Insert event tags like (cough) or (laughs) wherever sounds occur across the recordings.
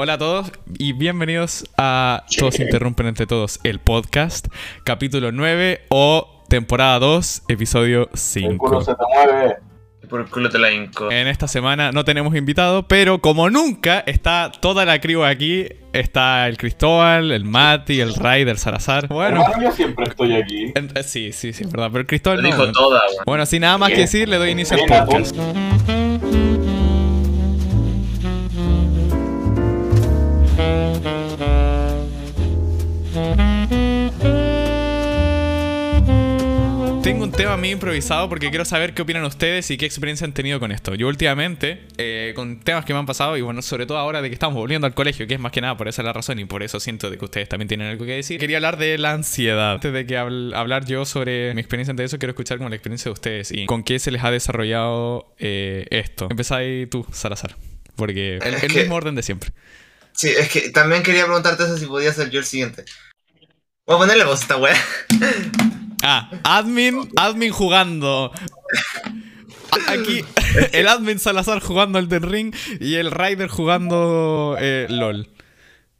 Hola a todos y bienvenidos a Todos Interrumpen Entre Todos, el podcast, capítulo 9 o temporada 2, episodio El culo 5. se te mueve. Por el culo te la hinco. En esta semana no tenemos invitado, pero como nunca está toda la crew aquí. Está el Cristóbal, el Mati, el Ray, el Salazar. Bueno, yo siempre estoy aquí. en- eh, sí, sí, sí, es verdad, pero el Cristóbal Lo no. dijo toda, weón. Bueno, sin nada más que decir, le doy inicio al podcast. Tema medio improvisado porque quiero saber qué opinan ustedes y qué experiencia han tenido con esto. Yo últimamente, eh, con temas que me han pasado, y bueno, sobre todo ahora de que estamos volviendo al colegio, que es más que nada por esa la razón y por eso siento de que ustedes también tienen algo que decir, quería hablar de la ansiedad. Antes de que habl- hablar yo sobre mi experiencia ante eso, quiero escuchar como la experiencia de ustedes y con qué se les ha desarrollado eh, esto. Empezáis tú, Salazar, porque el, el que- mismo orden de siempre. Sí, es que también quería preguntarte eso si podía ser yo el siguiente. Voy a ponerle voz a esta weá. (laughs) Ah, admin, admin jugando. Aquí, el admin Salazar jugando el del ring y el Rider jugando eh, LOL.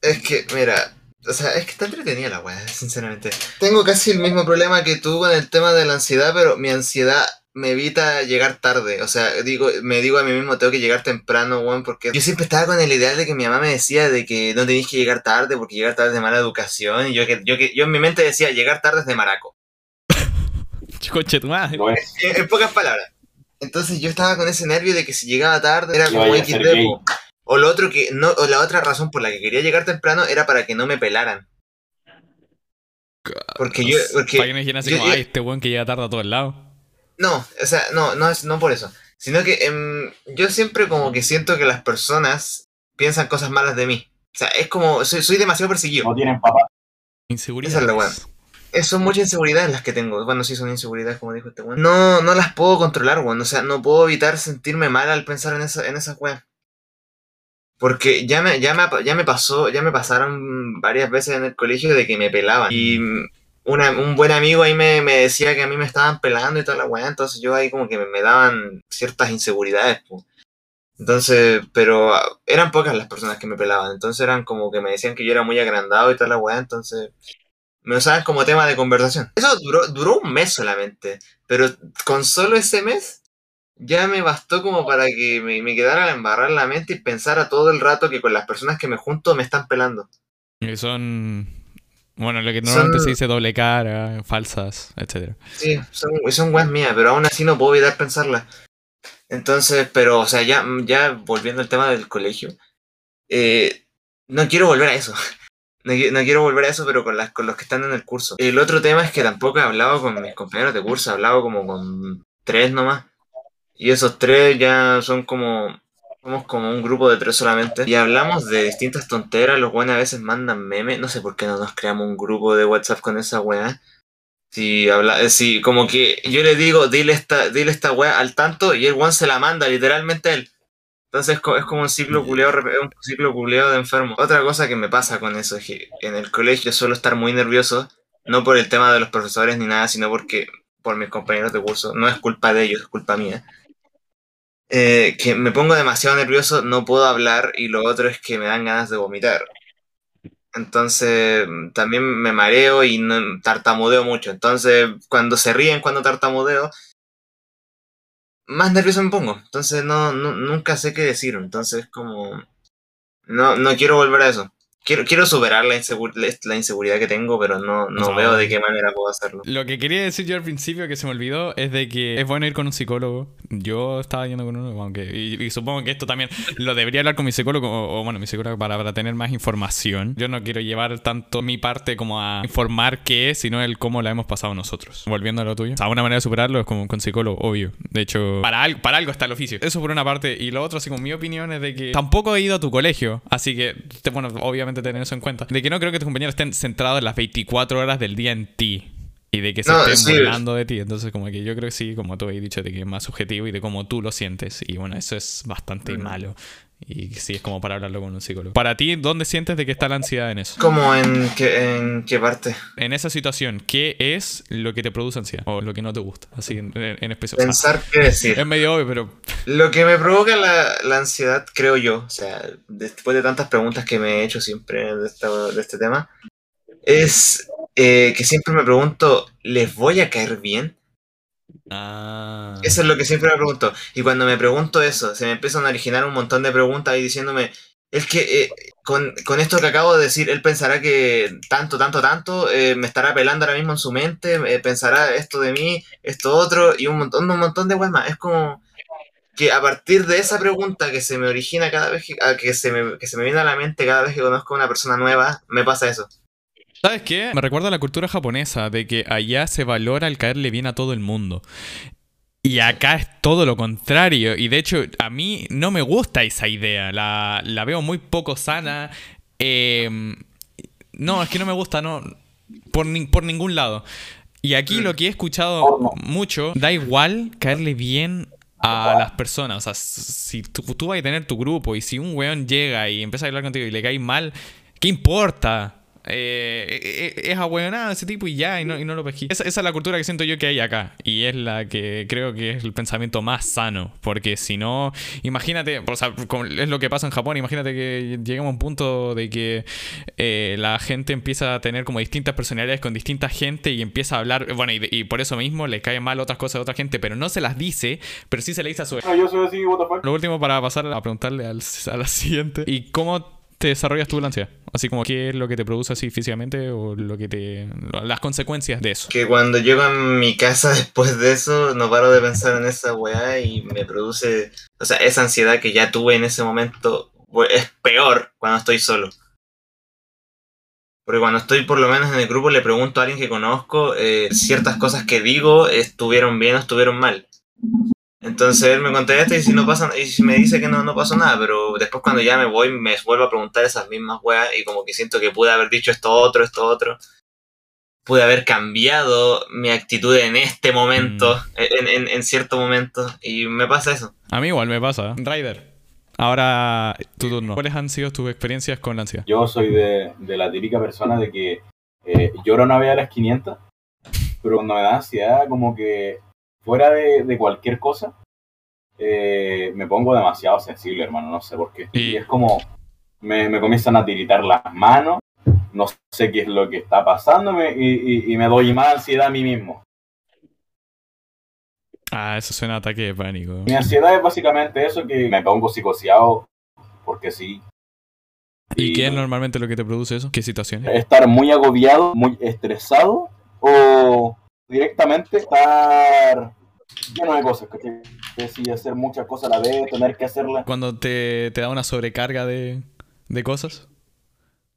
Es que, mira, o sea, es que está entretenida la weá, sinceramente. Tengo casi el mismo problema que tú con el tema de la ansiedad, pero mi ansiedad me evita llegar tarde. O sea, digo, me digo a mí mismo, tengo que llegar temprano, weón, porque yo siempre estaba con el ideal de que mi mamá me decía de que no tenéis que llegar tarde porque llegar tarde es de mala educación. Y yo, que, yo, que, yo en mi mente decía, llegar tarde es de maraco. (laughs) Coche tu madre. No es. En, en pocas palabras. Entonces yo estaba con ese nervio de que si llegaba tarde era como XD. O lo otro que no, o la otra razón por la que quería llegar temprano era para que no me pelaran. Porque yo, porque Para que no dijeran así yo- como, yo- ay, este weón que llega tarde a todos lados. no, o sea, no, no es no por eso, sino que em, yo siempre como que siento que las personas piensan cosas malas de mí. O sea, es como soy, soy demasiado perseguido. No tienen papá. Inseguridad. Esa es la weá. Eh, Son muchas inseguridades las que tengo. Bueno, sí son inseguridades, como dijo este weón. No, no las puedo controlar, weón. O sea, no puedo evitar sentirme mal al pensar en esa, en esas weas. Porque ya me, ya, me, ya me pasó, ya me pasaron varias veces en el colegio de que me pelaban. Y una- un buen amigo ahí me, me decía que a mí me estaban pelando y toda la weá. Entonces yo ahí como que me, me daban ciertas inseguridades, po. Entonces, pero ah, eran pocas las personas que me pelaban. Entonces eran como que me decían que yo era muy agrandado y toda la weá. Entonces me usaban como tema de conversación. Eso duró, duró un mes solamente, pero con solo ese mes ya me bastó como para que me, me quedara la embarrar la mente y pensara todo el rato que con las personas que me junto me están pelando. Que son. Bueno, lo que normalmente Son- se dice doble cara, falsas, etcétera. Sí, son, son weas mías, pero aún así no puedo evitar pensarlas. Entonces, pero, o sea, ya, ya volviendo al tema del colegio, eh, no quiero volver a eso. No, no quiero volver a eso, pero con, las, con los que están en el curso. El otro tema es que tampoco he hablado con mis compañeros de curso, he hablado como con tres nomás. Y esos tres ya son como. Somos como un grupo de tres solamente. Y hablamos de distintas tonteras. Los buenos a veces mandan memes. No sé por qué no nos creamos un grupo de WhatsApp con esa weá. Si habla, eh, si como que yo le digo, dile esta, dile esta weá al tanto y el one se la manda literalmente él. Entonces es co- es como un ciclo culeado, rep- un ciclo de enfermo. Otra cosa que me pasa con eso es que en el colegio suelo estar muy nervioso, no por el tema de los profesores ni nada, sino porque por mis compañeros de curso. No es culpa de ellos, es culpa mía. Eh, que me pongo demasiado nervioso, no puedo hablar y lo otro es que me dan ganas de vomitar. Entonces también me mareo y no- tartamudeo mucho. Entonces cuando se ríen cuando tartamudeo, más nervioso me pongo. Entonces no, no nunca sé qué decir. Entonces como no, no quiero volver a eso. Quiero, quiero superar la, insegu- la inseguridad que tengo, pero no, no veo de qué manera puedo hacerlo. Lo que quería decir yo al principio que se me olvidó es de que es bueno ir con un psicólogo. Yo estaba yendo con uno, aunque y, y supongo que esto también lo debería hablar con mi psicólogo o, o, bueno, mi psicólogo para, para tener más información. Yo no quiero llevar tanto mi parte como a informar qué es, sino el cómo la hemos pasado nosotros. Volviendo a lo tuyo. O sea, una manera de superarlo es como con psicólogo, obvio. De hecho, para algo, para algo está el oficio. Eso por una parte. Y lo otro, así como mi opinión es de que tampoco he ido a tu colegio. Así que, bueno, obviamente tener eso en cuenta. De que no creo que tus compañeros estén centrados las 24 horas del día en ti. Y de que se No, estén burlando de ti. Entonces, como que yo creo que sí, como tú habéis dicho, de que es más subjetivo y de cómo tú lo sientes. Y bueno, eso es bastante Mm. malo. Y sí, es como para hablarlo con un psicólogo. Para ti, ¿dónde sientes de que está la ansiedad en eso? ¿Cómo en qué, en qué parte? En esa situación, ¿qué es lo que te produce ansiedad? O lo que no te gusta, así en, en especial. Pensar qué decir. es medio obvio, pero Lo que me provoca la, la ansiedad, creo yo, o sea, después de tantas preguntas que me he hecho siempre de, esta- de este tema, es eh, que siempre me pregunto, ¿les voy a caer bien? Ah. Eso es lo que siempre me pregunto. Y cuando me pregunto eso, se me empiezan a originar un montón de preguntas ahí diciéndome, es que eh, con, con esto que acabo de decir, él pensará que tanto, tanto, tanto, eh, me estará pelando ahora mismo en su mente, eh, pensará esto de mí, esto otro, y un montón, un montón de weas más. Es como que a partir de esa pregunta que se me origina cada vez que, que, se me, que se me viene a la mente cada vez que conozco a una persona nueva, me pasa eso. ¿Sabes qué? Me recuerda a la cultura japonesa, de que allá se valora el caerle bien a todo el mundo. Y acá es todo lo contrario. Y de hecho, a mí no me gusta esa idea. La, la veo muy poco sana. Eh, no, es que no me gusta, no. Por, ni- por ningún lado. Y aquí lo que he escuchado mucho, da igual caerle bien a las personas. O sea, si tú, tú vas a tener tu grupo y si un weón llega y empieza a hablar contigo y le cae mal, ¿qué importa? Eh, eh, eh, es ahueonado ese tipo y ya, y no, y no lo pesqué. Esa, esa es la cultura que siento yo que hay acá. Y es la que creo que es el pensamiento más sano. Porque si no, imagínate, o sea, como es lo que pasa en Japón, imagínate que llegamos a un punto de que eh, la gente empieza a tener como distintas personalidades con distinta gente y empieza a hablar, bueno, y, y por eso mismo le cae mal otras cosas a otra gente, pero no se las dice, pero sí se le dice a su... No, yo soy así, what the fuck. Lo último para pasar a preguntarle al, a la siguiente. ¿Y cómo te desarrollas tú la ansiedad? Así como qué es lo que te produce así físicamente o lo que te... las consecuencias de eso. Que cuando llego a mi casa (laughs) después de eso, no paro de pensar en esa weá y me produce, o sea, esa ansiedad que ya tuve en ese momento es peor cuando estoy solo. Porque cuando estoy por lo menos en el grupo le pregunto a alguien que conozco eh, ciertas cosas que digo estuvieron bien o estuvieron mal. Entonces él me contesta y si no pasa, y me dice que no, no pasó nada, pero después cuando ya me voy me vuelvo a preguntar esas mismas weas y como que siento que pude haber dicho esto otro, esto otro. Pude haber cambiado mi actitud en este momento, en, en, en cierto momento, y me pasa eso. A mí igual me pasa. Ryder, ahora tu turno. ¿Cuáles han sido tus experiencias con la ansiedad? Yo soy de, de la típica persona de que eh, lloro una vez a las 500, pero cuando me da ansiedad, como que fuera de, de cualquier cosa, eh, me pongo demasiado sensible, hermano, no sé por qué. Y- es como, me, me comienzan a tiritar las manos, no sé qué es lo que está y, y- y me doy más ansiedad a mí mismo. Ah, eso suena a ataque de pánico. Mi ansiedad es básicamente eso, que me pongo psicoseado, porque sí. ¿Y qué es normalmente lo que te produce eso? ¿Qué situaciones? estar muy agobiado, muy estresado o directamente estar lleno de cosas. Que sí, hacer muchas cosas a la vez, tener que hacerlas. Cuando te, te da una sobrecarga de, de cosas.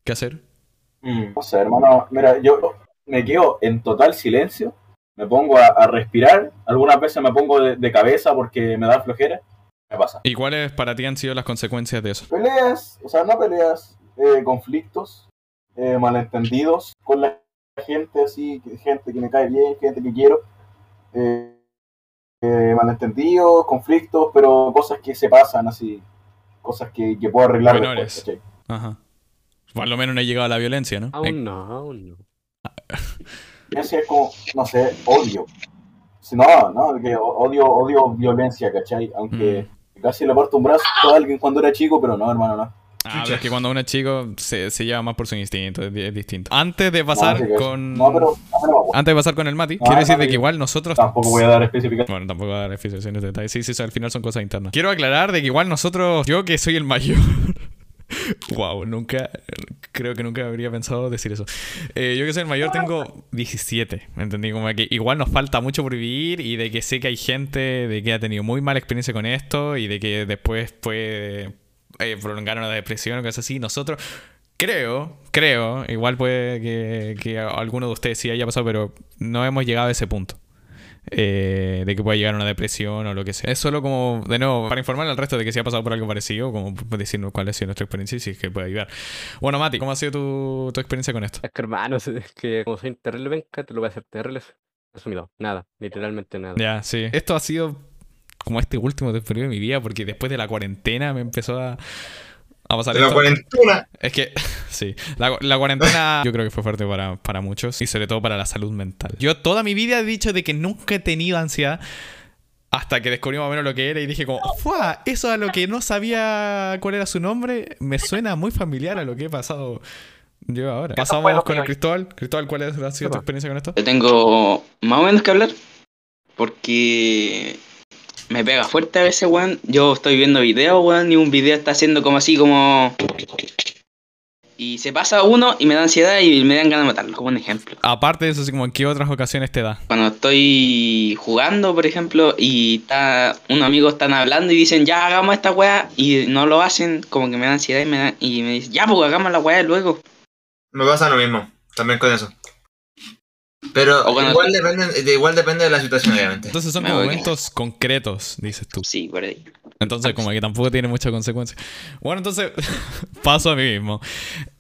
¿Qué hacer? Mm, No sé, hermano, mira, yo me quedo en total silencio, me pongo a, a respirar, algunas veces me pongo de, de cabeza porque me da flojera, me pasa. ¿Y cuáles para ti han sido las consecuencias de eso? Peleas, o sea, no peleas, eh, conflictos, eh, malentendidos con la gente así, gente que me cae bien, gente que quiero. eh, eh, malentendidos, conflictos, pero cosas que se pasan así, cosas que, que puedo arreglar Menores. después, ¿cachai? Ajá. Por lo menos no he llegado a la violencia, ¿no? Eh, Aún no, aún no. (laughs) Ese es como, no sé, odio. Si No, no, que odio, odio violencia, ¿cachai? Aunque Mm. casi le parto un brazo a alguien cuando era chico, pero no, hermano, no. Ah, pero es que cuando uno es chico se, se lleva más por su instinto, es, di- es distinto. Antes de pasar No, que- con. No, pero, no, Antes de pasar con el Mati, No, quiero decir de que igual nosotros. tampoco voy a dar especificaciones. Bueno, tampoco voy a dar explicaciones de detalles. Sí, sí, al final son cosas internas. Quiero aclarar de que igual nosotros, yo que soy el mayor. (laughs) wow, nunca, creo que nunca habría pensado decir eso. Eh, yo que soy el mayor tengo 17, ¿me entendí? Como que igual nos falta mucho por vivir y de que sé que hay gente de que ha tenido muy mala experiencia con esto y de que después puede eh, prolongar una depresión o cosas así. Nosotros, creo, creo, igual puede que, que alguno de ustedes sí haya pasado, pero no hemos llegado a ese punto eh, de que pueda llegar a una depresión o lo que sea. Es solo como, de nuevo, para informar al resto de que si ha pasado por algo parecido, como decirnos cuál ha sido nuestra experiencia y si es que puede ayudar. Bueno, Mati, ¿cómo ha sido tu, tu experiencia con esto? Es que hermano, (laughs) es que como soy terrible te lo voy a hacer terrible resumido. Nada, literalmente nada. Ya, sí. Esto ha sido como este último periodo de mi vida, porque después de la cuarentena me empezó a, a pasar De la esto. cuarentena. Es que, (laughs) sí, la, la cuarentena (laughs) yo creo que fue fuerte para, para muchos y sobre todo para la salud mental. Yo toda mi vida he dicho de que nunca he tenido ansiedad hasta que descubrí más o menos lo que era y dije como, ¡fua! Eso a lo que no sabía cuál era su nombre me suena muy familiar a lo que he pasado yo ahora. Pasamos con el Cristóbal. Cristóbal, ¿cuál ha sido tu experiencia con esto? Yo tengo más o menos que hablar. Porque me pega fuerte a veces, weón. Yo estoy viendo videos, weón, y un video está haciendo como así, como. Y se pasa uno y me da ansiedad y me dan ganas de matarlo, como un ejemplo. Aparte de eso, así como en qué otras ocasiones te da. Cuando estoy jugando, por ejemplo, y está, unos amigos están hablando y dicen, ya hagamos esta weá, y no lo hacen, como que me da ansiedad y me, da- y me dicen, ya, pues hagamos la weá luego. Me pasa lo mismo, también con eso. Pero igual, depende, de, igual depende de la situación, obviamente. Entonces son Me como momentos concretos, dices tú. Sí, por ahí. Entonces, como que tampoco tiene mucha consecuencia. Bueno, entonces, (laughs) paso a mí mismo.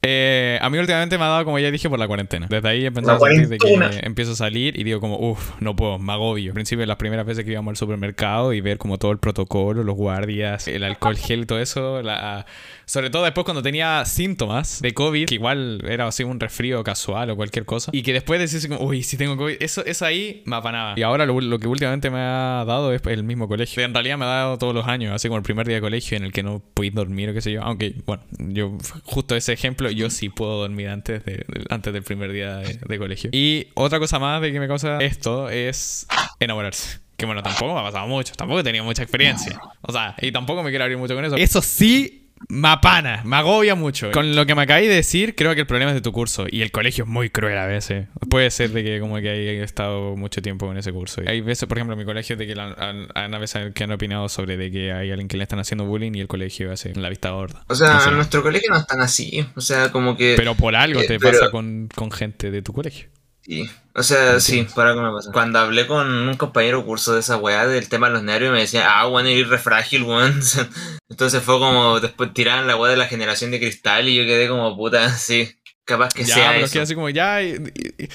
Eh, a mí últimamente me ha dado, como ya dije, por la cuarentena. Desde ahí he de que empiezo a salir y digo como, uff, no puedo, me agobio. Al principio, las primeras veces que íbamos al supermercado y ver como todo el protocolo, los guardias, el alcohol gel y todo eso. la- Sobre todo después cuando tenía síntomas de COVID, que igual era así un resfrío casual o cualquier cosa. Y que después decís como, uy, si tengo COVID, eso, eso ahí me apanaba. Y ahora lo, lo que últimamente me ha dado es el mismo colegio. En realidad me ha dado todos los años, así como el primer día de colegio en el que no podéis dormir o qué sé yo. Aunque, bueno, yo, justo ese ejemplo, yo sí puedo dormir antes, de, antes del primer día de, de colegio. Y otra cosa más de que me causa esto es enamorarse. Que bueno, tampoco me ha pasado mucho, tampoco he tenido mucha experiencia. O sea, y tampoco me quiero abrir mucho con eso. Eso sí, me apana, me agobia mucho. Con lo que me acabáis de decir, creo que el problema es de tu curso. Y el colegio es muy cruel a veces. Puede ser de que como que haya estado mucho tiempo en ese curso. Hay veces, por ejemplo, en mi colegio, de que la- han, han a veces que han opinado sobre de que hay alguien que le están haciendo bullying y el colegio hace la vista gorda. O sea, No sé. en nuestro colegio no están así. O sea, como que. Pero por algo eh, te pero- pasa con, con gente de tu colegio. Sí. O sea, sí, por algo me pasa. Cuando hablé con un compañero curso de esa weá del tema de los nervios, me decía, ah, weón, eres re frágil, weón. (laughs) Entonces fue como, después tiraron la weá de la generación de cristal y yo quedé como, puta, (laughs) sí, capaz que ya, sea pero eso. que así como ya. y- y- y-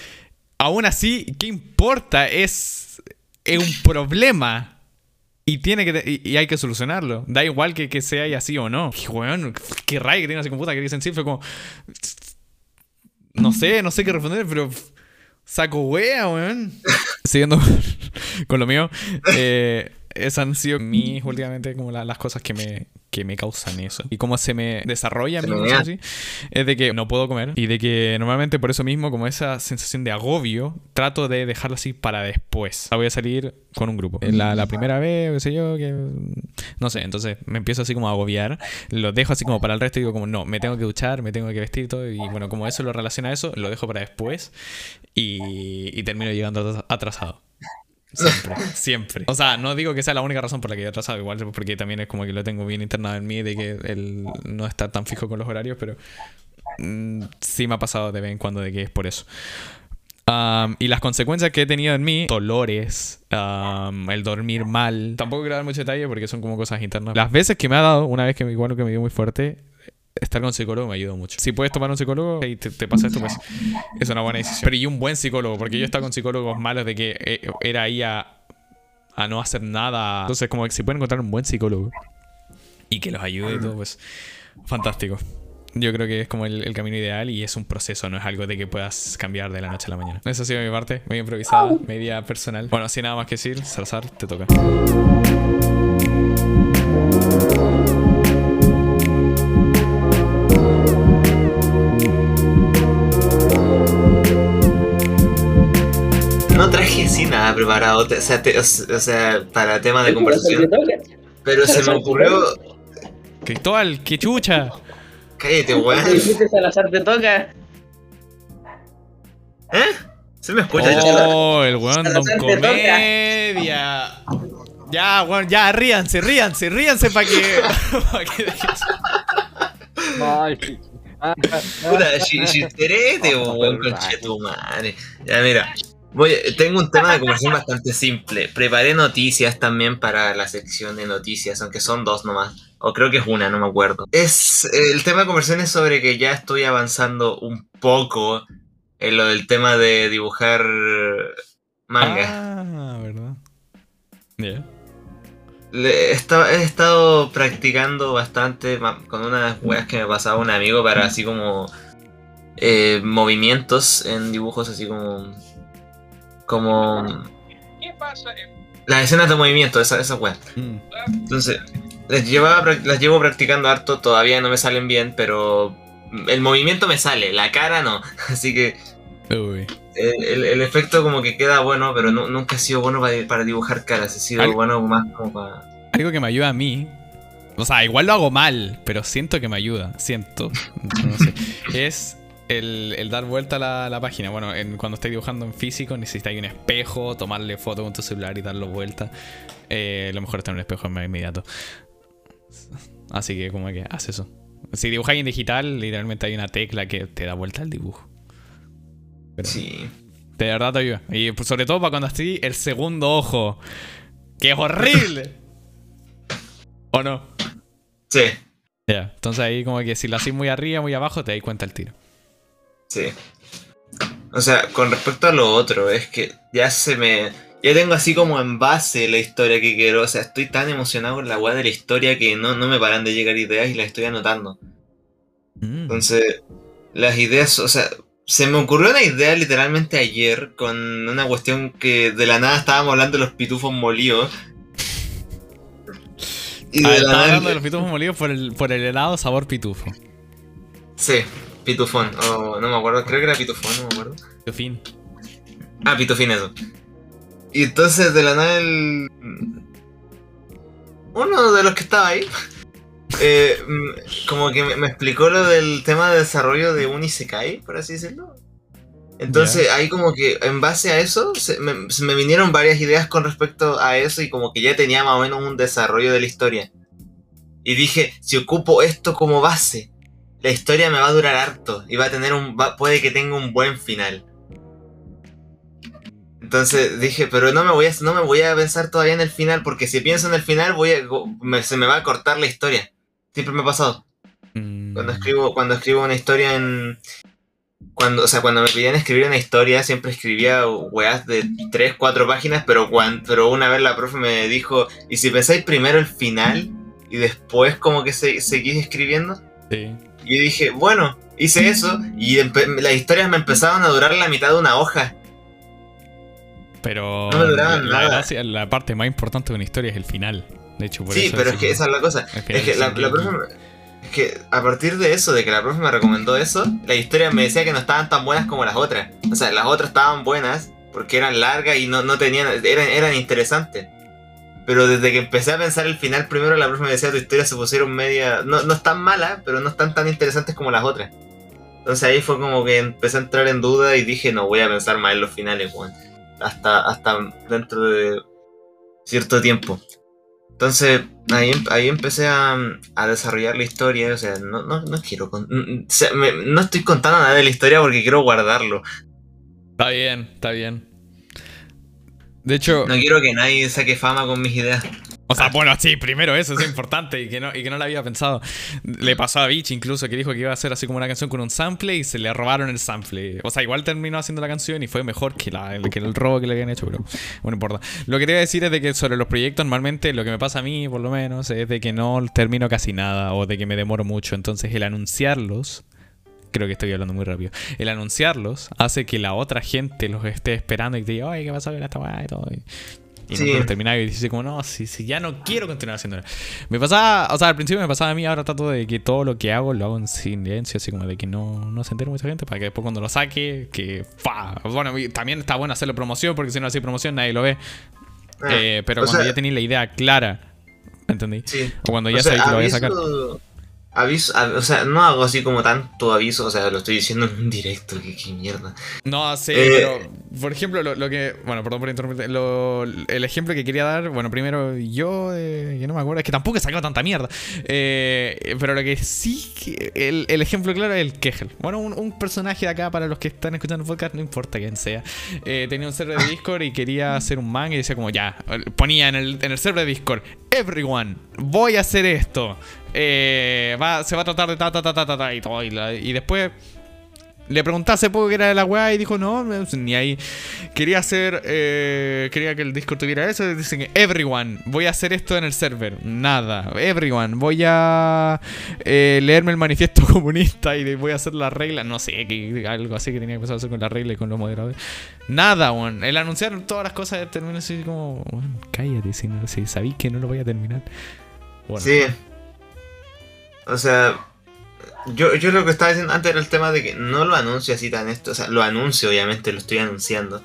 aún así, ¿qué importa? Es, es un problema. Y tiene que y, y hay que solucionarlo. Da igual que, que sea así o no. Y, weón, qué rayo que tiene así como puta que dicen sí, fue como. No sé, no sé qué responder, pero. Saco wea, weón. Siguiendo (laughs) con lo mío. Eh, esas han sido mis últimamente como la- las cosas que me, que me causan eso. Y cómo se me desarrolla Se me así, es de que no puedo comer. Y de que normalmente por eso mismo, como esa sensación de agobio, trato de dejarlo así para después. Voy a salir con un grupo. La, la primera vez, qué sé yo, que... No sé, entonces me empiezo así como a agobiar. Lo dejo así como para el resto y digo como, no, me tengo que duchar, me tengo que vestir y todo. Y bueno, como eso lo relaciona a eso, lo dejo para después. Y, y termino llegando atras- atrasado. Siempre, (laughs) siempre. O sea, no digo que sea la única razón por la que he atrasado, igual porque también es como que lo tengo bien internado en mí de que el no estar tan fijo con los horarios, pero mm, sí me ha pasado de vez en cuando de que es por eso. Am, y las consecuencias que he tenido en mí, dolores, am, el dormir mal, tampoco quiero dar mucho detalle porque son como cosas internas. Las veces que me ha dado, una vez que me, igual que me dio muy fuerte, estar con psicólogo me ayudó mucho. Si puedes tomar un psicólogo y te, te pasa esto, pues es una buena decisión. Pero y un buen psicólogo, porque yo he estado con psicólogos malos de que eh, era ahí a, a no hacer nada. Entonces, como que si pueden encontrar un buen psicólogo y que los ayude y todo, pues fantástico. Yo creo que es como el, el camino ideal y es un proceso, no es algo de que puedas cambiar de la noche a la mañana. Esa ha sido mi parte, muy improvisada, media personal. Bueno, sin nada más que decir, Salazar, te toca. Así nada preparado, o sea, te- o sea, para tema de conversación. Pero se me ocurrió. Cristóbal, qué chucha. Cállate, weón. Salazar te toca. ¿Eh? ¿Se me escucha? Oh, el weón don comedia. Ya, weón, ya, ríanse, ríanse, ríanse para que. pa' que (laughs) dejes- Ay, sí. Ah, ah, Puta, chi- chisterete, weón, conche tu madre. Ya, mira. Voy, tengo un tema de conversación bastante simple. Preparé noticias también para la sección de noticias, aunque son dos nomás. O creo que es una, no me acuerdo. Es el tema de conversación es sobre que ya estoy avanzando un poco en lo del tema de dibujar manga. Ah, ¿verdad? Ya. le- he, estado, he estado practicando bastante con unas weas que me pasaba un amigo para así como eh, movimientos en dibujos así como como las escenas de movimiento, esas esa weas. Mm. Entonces, las, llevaba, las llevo practicando harto, todavía no me salen bien, pero el movimiento me sale, la cara no. (laughs) Así que Uy. el, el- el efecto como que queda bueno, pero nu- nunca ha sido bueno para, para dibujar caras, ha sido Al- bueno más como para... Algo que me ayuda a mí. O sea, igual lo hago mal, pero siento que me ayuda. Siento. (laughs) No sé. es el, el dar vuelta a la, la página. Bueno, en- cuando estáis dibujando en físico, necesitáis un espejo, tomarle foto con tu celular y darlo vuelta. Eh, lo mejor es tener un espejo más inmediato. Así que, como que haz eso. Si dibujáis en digital, literalmente hay una tecla que te da vuelta al dibujo. Pero Sí. de verdad te ayuda. Y pues, sobre todo para cuando estoy el segundo ojo. ¡Que es horrible! (laughs) ¿O no? Sí, Ya, entonces ahí como que si lo haces muy arriba, muy abajo, te das cuenta el tiro. Sí. O sea, con respecto a lo otro, es que ya se me... Ya tengo así como en base la historia que quiero. O sea, estoy tan emocionado con la weá de la historia que no, no me paran de llegar ideas y las estoy anotando. Mm. Entonces, las ideas, o sea, se me ocurrió una idea literalmente ayer con una cuestión que de la nada estábamos hablando de los pitufos molidos. Y Ah, de la nada. hablando de los pitufos molidos por el, por el helado sabor pitufo. Sí, pitufón. O no me acuerdo, creo que era pitufón, no me acuerdo. Fin. Ah, pitufín eso. Y entonces de la nada el... Uno de los que estaba ahí. (laughs) eh, mm, como que me, me explicó lo del tema de desarrollo de un Isekai, por así decirlo. Entonces ahí como que en base a eso se me, se me vinieron varias ideas con respecto a eso y como que ya tenía más o menos un desarrollo de la historia. Y dije, si ocupo esto como base, la historia me va a durar harto y va a tener un... va- puede que tenga un buen final. Entonces dije, pero no me voy a, no me voy a pensar todavía en el final, porque si pienso en el final voy a, me- se me va a cortar la historia. Siempre me ha pasado. Mm. Cuando escribo, cuando escribo una historia en. Cuando, o sea, cuando me pedían escribir una historia, siempre escribía weas de 3, 4 páginas, pero, cuan- pero una vez la profe me dijo, ¿y si pensáis primero el final y después como que se, seguís escribiendo? Sí. Y yo dije, bueno, hice eso y las historias me empezaron a durar la mitad de una hoja. Pero No me duraban la, nada. la parte más importante de una historia es el final. De hecho, por sí, eso pero es que esa es la cosa. Es que la, la profe es que a partir de eso, de que la profe me recomendó eso, la historia me decía que no estaban tan buenas como las otras. O sea, las otras estaban buenas porque eran largas y no, no tenían, eran, eran interesantes. Pero desde que empecé a pensar el final primero, la profe me decía tu historia se pusieron media. No, no están malas, pero no están tan interesantes como las otras. Entonces ahí fue como que empecé a entrar en duda y dije, no voy a pensar más en los finales, weón. Hasta, hasta dentro de cierto tiempo. Entonces, ahí, em- ahí empecé a, a desarrollar la historia. O sea, no, no, no quiero. con- o sea, me- no estoy contando nada de la historia porque quiero guardarlo. Está bien, está bien. De hecho, No quiero que nadie saque fama con mis ideas. o sea, bueno, sí, primero eso es importante y que no, y que no lo había pensado. Le pasó a Beach incluso que dijo que iba a hacer así como una canción con un sample y se le robaron el sample. O sea, igual terminó haciendo la canción y fue mejor que, la, que el robo que le habían hecho, pero bueno, no importa. Lo que te iba a decir es de que sobre los proyectos normalmente lo que me pasa a mí, por lo menos, es de que no termino casi nada o de que me demoro mucho. Entonces el anunciarlos creo que estoy hablando muy rápido. El anunciarlos hace que la otra gente los esté esperando y te diga, oye, ¿qué pasó con esta weá y todo? Y, Sí. nunca los terminaba y dice como, no, si, si ya no quiero continuar haciéndolo. Me pasaba, o sea, al principio me pasaba a mí, ahora trato de que todo lo que hago lo hago en silencio, así como de que no, no se entere mucha gente, para que después cuando lo saque, que fa. Bueno, también está bueno hacerle promoción, porque si no hace promoción nadie lo ve. Ah, Eh, pero cuando sea- ya tenéis la idea clara, ¿entendí? sí. O cuando O ya sea, sabéis que lo voy a sacar. Aviso, o sea, no hago así como tanto aviso, o sea, lo estoy diciendo en un directo, que qué mierda. No, sí, Eh, pero por ejemplo, lo, lo que. Bueno, perdón por interrumpir. Lo, el ejemplo que quería dar, bueno, primero yo, eh, que no me acuerdo, es que tampoco he sacado tanta mierda. Eh, pero lo que sí, el, el ejemplo claro es el Kegel. Bueno, un, un personaje de acá, para los que están escuchando el podcast, no importa quién sea, eh, tenía un server de Discord y quería hacer un manga y decía, como ya, ponía en el, en el server de Discord, everyone, voy a hacer esto. Eh, va, se va a tratar de ta, ta, ta, ta, ta, ta, y todo. Y, la- y después Le pregunté hace poco que era de la weá y dijo, no, ni ahí. Quería hacer, eh, quería que el Discord tuviera eso. Dicen que, everyone, voy a hacer esto en el server. Nada, everyone, voy a eh, leerme el manifiesto (laughs) comunista y voy a hacer la regla. No sé, que, algo así que tenía que empezar a hacer con la regla y con los moderadores. Nada, weón. El anunciar todas las cosas termina así como, weón, cállate, si, no, si sabí que no lo voy a terminar. Bueno, Sí. O sea, yo, yo lo que estaba diciendo antes era el tema de que no lo anuncio así tan esto. O sea, lo anuncio, obviamente, lo estoy anunciando.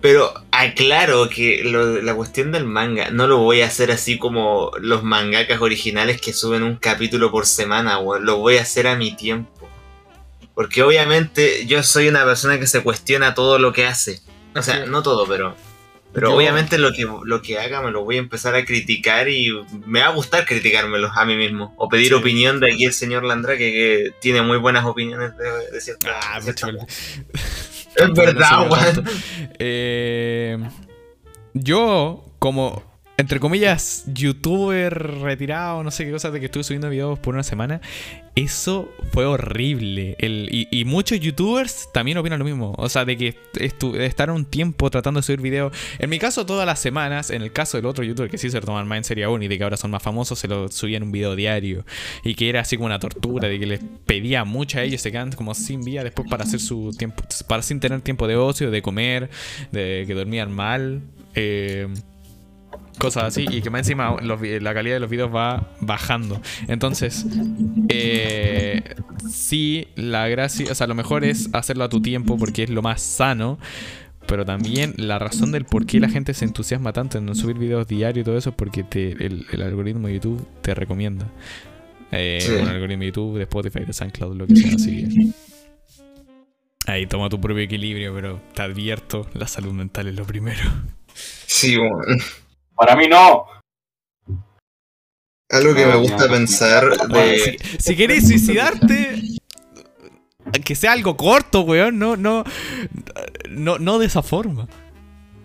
Pero aclaro que lo- la cuestión del manga no lo voy a hacer así como los mangakas originales que suben un capítulo por semana, weón. Lo voy a hacer a mi tiempo. Porque obviamente yo soy una persona que se cuestiona todo lo que hace. O sea, no todo, pero. Pero Yo- obviamente lo que, lo que haga me lo voy a empezar a criticar y me va a gustar criticármelo a mí mismo. O pedir Sí. opinión de aquí el señor Landra, que, que tiene muy buenas opiniones de, de cierta- Ah, de cierta- (laughs) Es verdad, (laughs) weón. Eh, yo, como, entre comillas, youtuber retirado, no sé qué cosa, de que estuve subiendo videos por una semana, eso fue horrible. El, y, muchos youtubers también opinan lo mismo. O sea, de que estu- de estar un tiempo tratando de subir videos. En mi caso, todas las semanas. En el caso del otro youtuber que sí se lo toman más en serio aún y de que ahora son más famosos, se lo subían un video diario. Y que era así como una tortura, de que les pedía mucho a ellos, se quedan como sin vida después para hacer su tiempo, para sin tener tiempo de ocio, de comer, de que dormían mal. eh, cosas así y que más encima los la calidad de los videos va bajando entonces eh, sí la gracia o sea lo mejor es hacerlo a tu tiempo porque es lo más sano pero también la razón del por qué la gente se entusiasma tanto en subir videos diarios y todo eso es porque te- el, el algoritmo de YouTube te recomienda. Eh, Sí. Un algoritmo de YouTube, de Spotify, de SoundCloud, lo que sea. Así que ahí toma tu propio equilibrio, pero te advierto, la salud mental es lo primero. Sí, weón. Para mí no. Algo que me gusta no. pensar de. si, si querés suicidarte, que sea algo corto, weón, no, no, no, no de esa forma.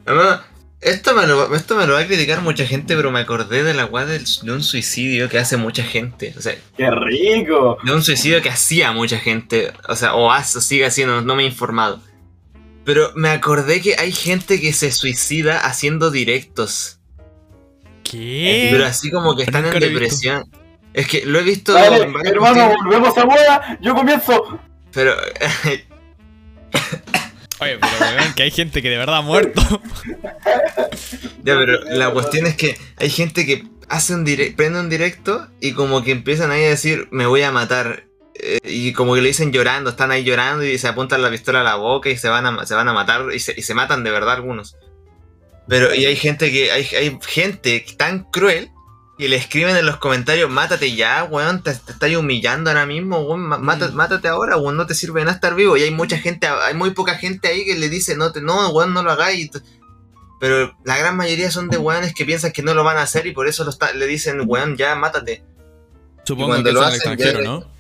Además, esto me, lo, esto me lo va a criticar mucha gente, pero me acordé de la weá del- de un suicidio que hace mucha gente. O sea, ¡Qué rico! de un suicidio que hacía mucha gente. O sea, o hace, o sigue haciendo, no me he informado. Pero me acordé que hay gente que se suicida haciendo directos. ¿Qué? Pero así como que están en depresión. Es que lo he visto en hermano, volvemos a hueá. Yo comienzo. Pero (laughs) Oye, pero weón, que hay gente que de verdad ha muerto. (laughs) Ya, pero la cuestión es que hay gente que hace un direct, prende un directo y como que empiezan ahí a decir, me voy a matar. Eh, y como que le dicen llorando, están ahí llorando y se apuntan la pistola a la boca y se van a, se van a matar y se, y se matan de verdad algunos. Pero y hay gente que, hay, hay gente tan cruel que le escriben en los comentarios, mátate ya, weón, te, te estáis humillando ahora mismo, weón, Mm. mátate ahora, weón, no te sirve de nada estar vivo. Y hay mucha gente, hay muy poca gente ahí que le dice, no, te, no, weón, no lo hagáis. pero la gran mayoría son de weones que piensan que no lo van a hacer y por eso lo está- le dicen, weón, ya mátate. Supongo cuando que lo eso en el hacen, extranjero, ya- ¿no?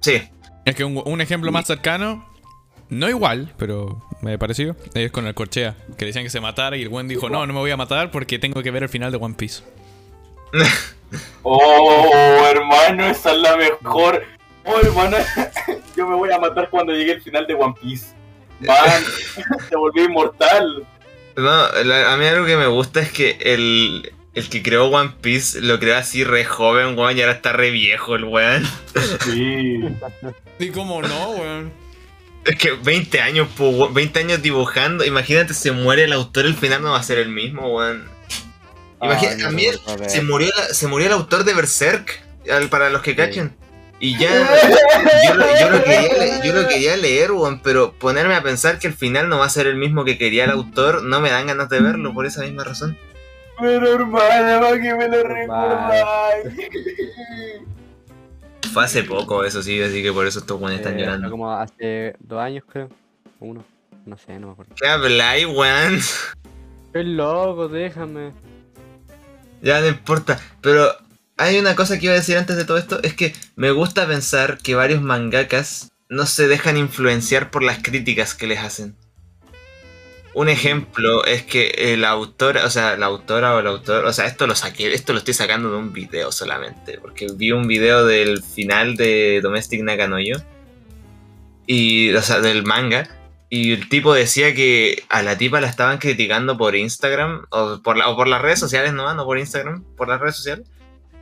Sí, Es que un, un ejemplo más cercano, no igual, pero me pareció, es con el Corchea, que decían que se matara y el buen dijo, no, no me voy a matar porque tengo que ver el final de One Piece. (laughs) Oh, hermano, esa es la mejor. Oh, hermano, (laughs) yo me voy a matar cuando llegue el final de One Piece. Man, (laughs) te volví inmortal. no, la- a mí algo que me gusta es que el, el que creó One Piece lo creó así re joven, weón, y ahora está re viejo el weón. Sí. ¿Y cómo no, weón? Es que 20 años, po, weón, 20 años dibujando, imagínate, se muere el autor, el final no va a ser el mismo, weón. Ay, no también se murió, la- se murió el autor de Berserk, al- para los que cachen. Y ya, yo lo, yo lo quería, yo lo quería leer, weón, pero ponerme a pensar que el final no va a ser el mismo que quería el autor, no me dan ganas de verlo por esa misma razón. Pero hermano, ¿para qué me lo recordáis? Fue hace poco eso sí, así que por eso estos weones están Eh, llorando. Como hace dos años, creo. Uno. No sé, no me acuerdo. ¿Qué habláis, weón? Qué loco, déjame. Ya no importa, pero hay una cosa que iba a decir antes de todo esto, es que me gusta pensar que varios mangakas no se dejan influenciar por las críticas que les hacen. Un ejemplo es que el autor, o sea, la autora o el autor, o sea, esto lo saqué, esto lo estoy sacando de un video solamente, porque vi un video del final de Domestic Nakanoyo Y, o sea, del manga. Y el tipo decía que a la tipa la estaban criticando por Instagram, o por, la- o por las redes sociales nomás, no por Instagram, por las redes sociales.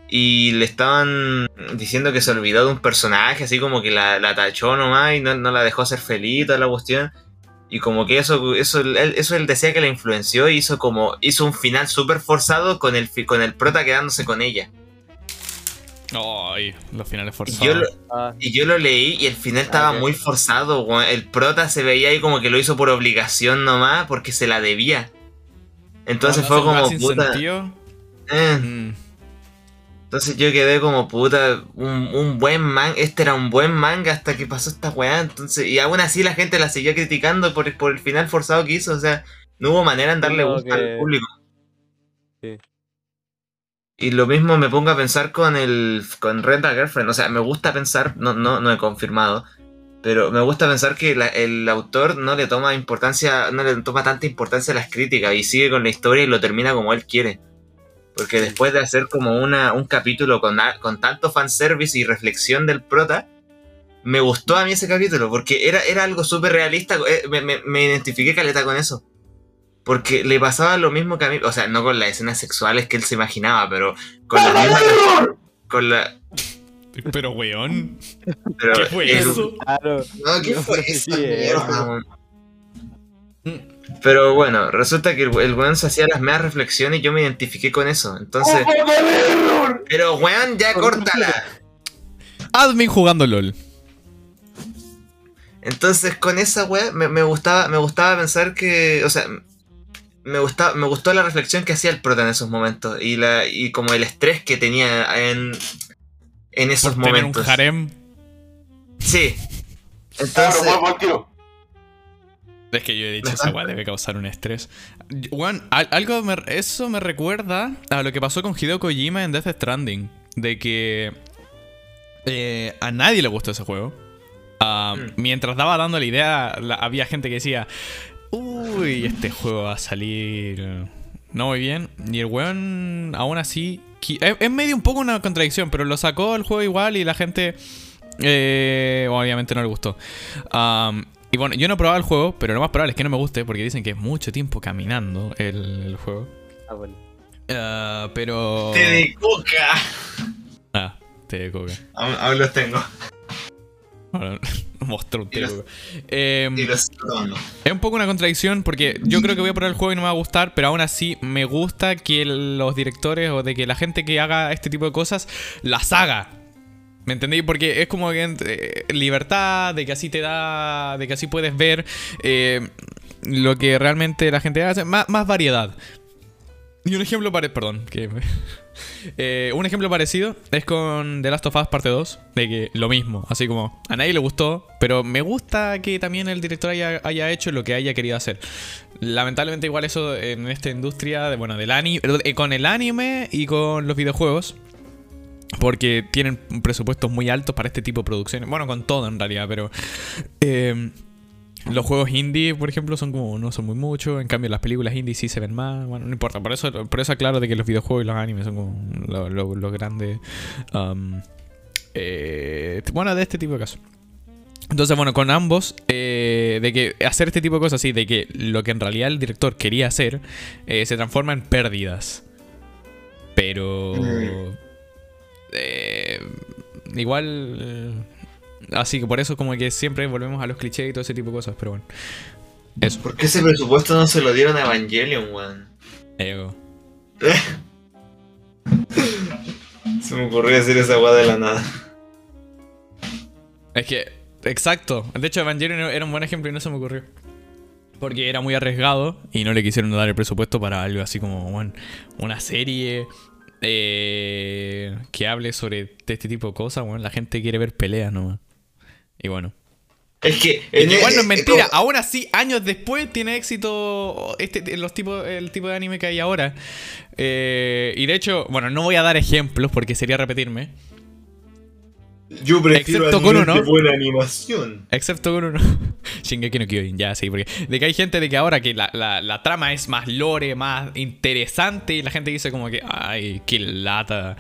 Y le estaban diciendo que se olvidó de un personaje, así como que la, la tachó nomás y no, no la dejó ser feliz, toda la cuestión. Y como que eso, eso, él, eso él decía que la influenció y hizo como, hizo un final súper forzado con el, con el prota quedándose con ella. Ay, los finales Y forzados. yo, lo, Ah, y yo lo leí y el final estaba muy forzado. El prota se veía ahí como que lo hizo por obligación nomás, porque se la debía. Entonces Cuando fue como puta. sentido, eh. mm, Entonces yo quedé como puta, un, un buen manga, este era un buen manga hasta que pasó esta weá, entonces, y aún así la gente la seguía criticando por, por el final forzado que hizo, o sea, no hubo manera en darle No, gusto al público. Sí. Y lo mismo me pongo a pensar con el con Rent a Girlfriend, o sea, me gusta pensar, no, no, no he confirmado, pero me gusta pensar que la- el autor no le toma importancia, no le toma tanta importancia a las críticas y sigue con la historia y lo termina como él quiere. Porque después de hacer como una, un capítulo con, a- con tanto fanservice y reflexión del prota, me gustó a mí ese capítulo, porque era, era algo súper realista, eh, me, me- me identifiqué caleta con eso. Porque le pasaba lo mismo que a mí, o sea, no con las escenas sexuales que él se imaginaba, pero con la misma... Con la... Pero, weón, pero ¿qué fue el- eso? claro. No, ¿qué fue Sí, esa eh. mierda? Pero bueno, resulta que el, el weón se hacía las medias reflexiones y yo me identifiqué con eso. Entonces, pero weón, ya córtala. Admin jugando LOL. Entonces, con esa weá me, me gustaba, me gustaba pensar que. O sea, me gustaba, me gustó la reflexión que hacía el prota en esos momentos. Y la, y como el estrés que tenía en. En esos Por tener un momentos. harem. Sí. Claro, Entonces. tiro. Es que yo he dicho, esa weá debe causar un estrés. Weón, al- algo me- eso me recuerda a lo que pasó con Hideo Kojima en Death Stranding. De que eh, a nadie le gustó ese juego. Ah, Mm. Mientras daba dando la idea, la- había gente que decía, uy, este juego va a salir no muy bien. Y el weón, aún así, es, es medio un poco una contradicción, pero lo sacó el juego igual y la gente, eh, obviamente no le gustó. Am, y bueno, yo no he probado el juego, pero lo más probable es que no me guste porque dicen que es mucho tiempo caminando el, el juego. Ah, bueno. Ah, pero... Te de coca. Ah, te de coca. Aún, aún los tengo. Ahora, (laughs) Mostró un los- coca. Y los tomando. Es un poco una contradicción porque yo creo que voy a probar el juego y no me va a gustar, pero aún así me gusta que los directores o de que la gente que haga este tipo de cosas las haga. ¿Me entendéis? Porque es como que eh, libertad, de que así te da, de que así puedes ver eh, lo que realmente la gente hace, más, variedad. Y un ejemplo pare perdón, que (laughs) Eh, un ejemplo parecido es con The Last of Us parte 2, de que lo mismo, así como a nadie le gustó, pero me gusta que también el director haya, haya hecho lo que haya querido hacer. Lamentablemente igual eso en esta industria, de, bueno, del anime, con el anime y con los videojuegos, porque tienen presupuestos muy altos para este tipo de producciones, bueno, con todo en realidad, pero... eh, los juegos indie, por ejemplo, son como no son muy muchos. En cambio, las películas indie sí se ven más. Bueno, no importa. Por eso, por eso aclaro de que los videojuegos y los animes son como lo- lo- los grandes. um, eh, bueno, de este tipo de casos. Entonces, bueno, con ambos, eh, de que hacer este tipo de cosas así, de que lo que en realidad el director quería hacer, se transforma en pérdidas. Pero... Eh, igual... eh, así que por eso como que siempre volvemos a los clichés y todo ese tipo de cosas, pero bueno. Eso. ¿Por qué ese presupuesto no se lo dieron a Evangelion, weón? Ego. (laughs) Se me ocurrió decir esa weá de la nada. Es que, exacto. De hecho, Evangelion era un buen ejemplo y no se me ocurrió. Porque era muy arriesgado y no le quisieron dar el presupuesto para algo así como bueno, una serie eh, que hable sobre este tipo de cosas. Bueno, la gente quiere ver peleas nomás. Y bueno. Es que. En- igual no es eh, mentira, como- aún así, años después tiene éxito este, los tipos, el tipo de anime que hay ahora. Eh, y de hecho, bueno, no voy a dar ejemplos porque sería repetirme. Yo prefiero excepto con uno. buena animación. Excepto con uno. (laughs) Shingeki no Kyojin, ya sí, porque de que hay gente de que ahora que la, la- la trama es más lore, más interesante, y la gente dice como que, ay, qué lata.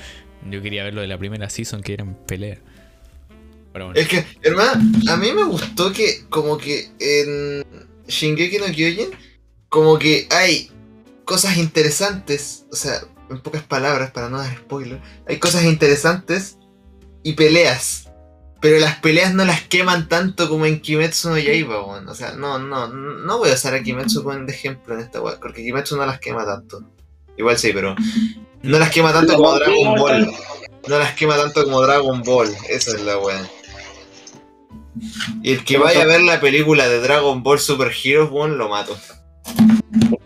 Yo quería ver lo de la primera season que era en pelea. Pero bueno. Es que, hermano, a mí me gustó que, como que en Shingeki no Kyojin, como que hay cosas interesantes, o sea, en pocas palabras, para no dar spoiler, hay cosas interesantes y peleas. Pero las peleas no las queman tanto como en Kimetsu no Yaiba, weón. O sea, no, no, no voy a usar a Kimetsu como de ejemplo en esta weá, porque Kimetsu no las quema tanto. Igual sí, pero no las quema tanto como Dragon Ball. No las quema tanto como Dragon Ball, esa es la weá. Y el que vaya a ver la película de Dragon Ball Super Heroes, weón, lo mato.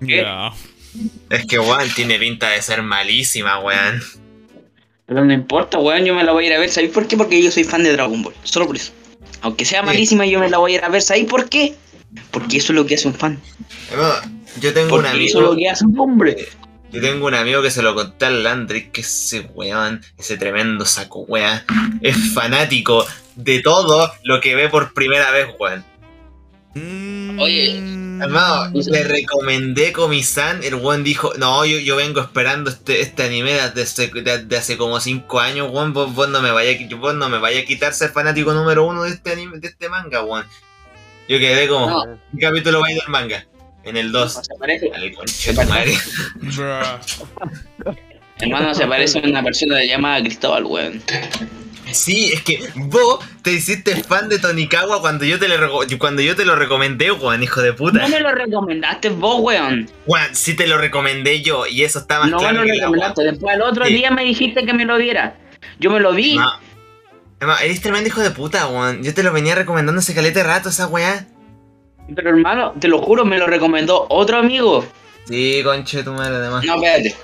¿Qué? Ya. Es que weón tiene pinta de ser malísima, weón. Pero no importa, weón, yo me la voy a ir a ver. ¿Sabéis por qué? Porque yo soy fan de Dragon Ball. Solo por eso. Aunque sea malísima, yo me la voy a ir a ver. ¿Sabéis por qué? Porque eso es lo que hace un fan. Yo tengo un Porque eso es lo amigo. que hace un hombre. Yo tengo un amigo que se lo conté al Landry, que ese weón, ese tremendo saco weón, es fanático de todo lo que ve por primera vez, weón. Mm. Oye. Hermano, le recomendé Komi-san, el weón dijo, no, yo, yo vengo esperando este, este anime desde, desde hace como 5 años, weón, vos, vos no me vaya, vos no me vaya a quitar ser fanático número uno de este anime, de este manga, weón. Yo quedé como, No. ¿qué capítulo va a ir del manga? En el 2. Se parece, Al conche de madre. Hermano, se parece a una persona llamada Cristóbal, weón. Sí, es que vos te hiciste fan de Tonikawa cuando yo te lo, reco- cuando yo te lo recomendé, weón, hijo de puta. No me lo recomendaste vos, weón. Weón, sí te lo recomendé yo y eso está más No me lo recomendaste. Después al otro Sí. día me dijiste que me lo viera. Yo me lo vi. No. Hermano, eres tremendo hijo de puta, weón. Yo te lo venía recomendando hace calete rato, esa weá. Pero hermano, te lo juro, me lo recomendó otro amigo. Sí, conche tu madre, además. No, espérate.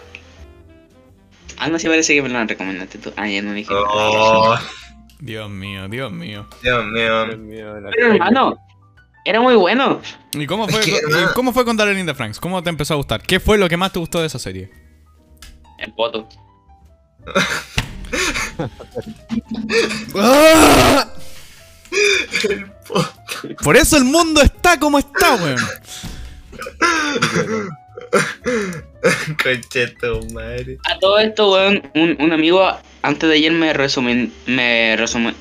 Ah, no, sí parece que me lo recomendaste tú. Ah, ya no dije. Oh, Dios mío, Dios mío. Dios mío. Dios mío, la Pero hermano, era muy bueno. ¿Y cómo fue, cómo fue con the Franks? ¿Cómo te empezó a gustar? ¿Qué fue lo que más te gustó de esa serie? El poto. (laughs) Por eso el mundo está como está, weón. (laughs) (laughs) conche de tu madre. A todo esto, weón, un, un amigo antes de ayer me resumen, me resumen,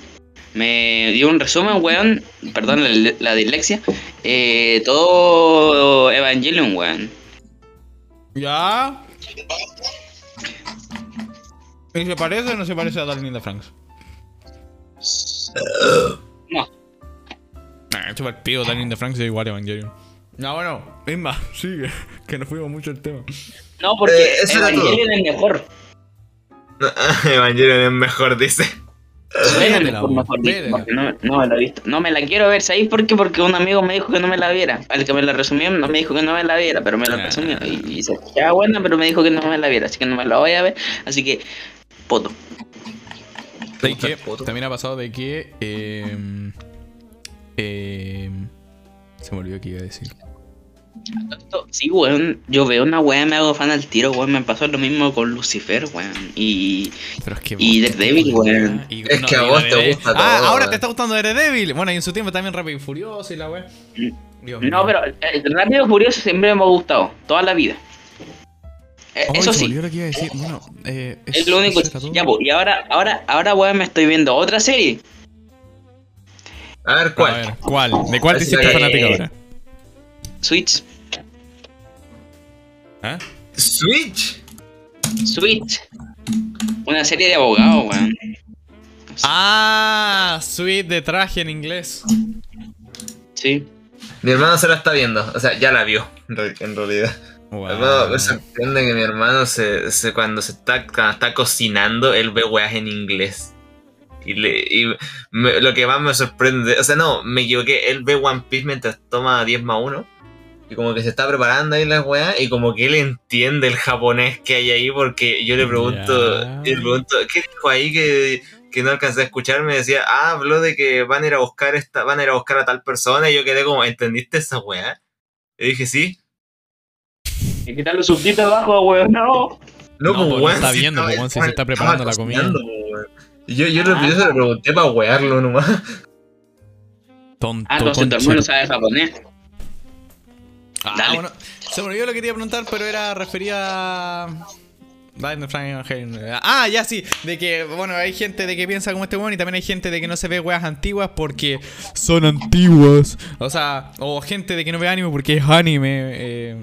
me dio un resumen, weón, perdón la, la dislexia, eh, todo Evangelion, weón. ¿Ya? ¿Y se parece o no se parece a the Franks? No. Nah, chupa el in the Franks es igual a Evangelion. No, bueno, Isma, (laughs) sigue, que nos fuimos mucho el tema. No, porque Eh, Evangelion es mejor. No, (laughs) Evangelion es mejor, dice. Mejor, mejor dicho, porque no, no me la he visto. No me la quiero ver, ¿sabéis por qué? Porque un amigo me dijo que no me la viera. El que me la resumió no me dijo que no me la viera, pero me la Ah. resumió. Y, y se escuchaba buena, pero me dijo que no me la viera, así que no me la voy a ver. Así que, poto. El poto? También ha pasado de que. Eh, eh, se me olvidó que iba a decir. Sí, weón, yo veo una weá, me hago fan al tiro, weón. Me pasó lo mismo con Lucifer, weón. Y Pero es que. Y Daredevil, weón. Y- Es que a vos te Daredevil- gusta Ah, todo, ahora weón. te está gustando Daredevil. Bueno, y en su tiempo también Rápido y Furioso y la weá. Dios no, mío. pero eh, Rápido y Furioso siempre me ha gustado, toda la vida. Eh, eso sí, lo que iba a decir. Bueno, eh, es lo único. Ya, pues, y ahora, ahora, ahora, weón, me estoy viendo otra serie. A ver, A ¿cuál? ver, ¿cuál? ¿De cuál te hiciste fanática ahora? Switch. ¿Ah? Switch. Switch. Una serie de abogados, weón. Ah, Sweet de traje en inglés. Sí. Mi hermano se la está viendo. O sea, ya la vio, en re- en realidad. Hermano, me sorprende que mi hermano se, se- cuando se está, cuando está cocinando, él ve weas en inglés. Y, le, y me- lo que más me sorprende, o sea, no, me equivoqué, él ve One Piece mientras toma 10 más 1. Y como que se está preparando ahí las weas, y como que él entiende el japonés que hay ahí, porque yo le pregunto, le pregunto, ¿qué dijo ahí que, que no alcancé a escuchar? Me decía, ah, habló de que van a ir a buscar esta, van a ir a buscar a tal persona, y yo quedé como, ¿entendiste esa wea? Y dije, sí. Y quitar los subtítulos abajo, weón. No. No, No, pues, no weón, está si viendo, estaba- pues, weón, si se está preparando la comida. pues, weón. Yo, yo, lo- Ah. yo se lo pregunté para wearlo nomás. Tonto, Ah, entonces tu hermano sabe japonés. Ah, Dale. bueno, se me olvidó lo que quería preguntar, pero era referida a. Ah, ya sí. De que, bueno, hay gente de que piensa como este weón y también hay gente de que no se ve weas antiguas porque son antiguas. O sea, o gente de que no ve anime porque es anime. eh,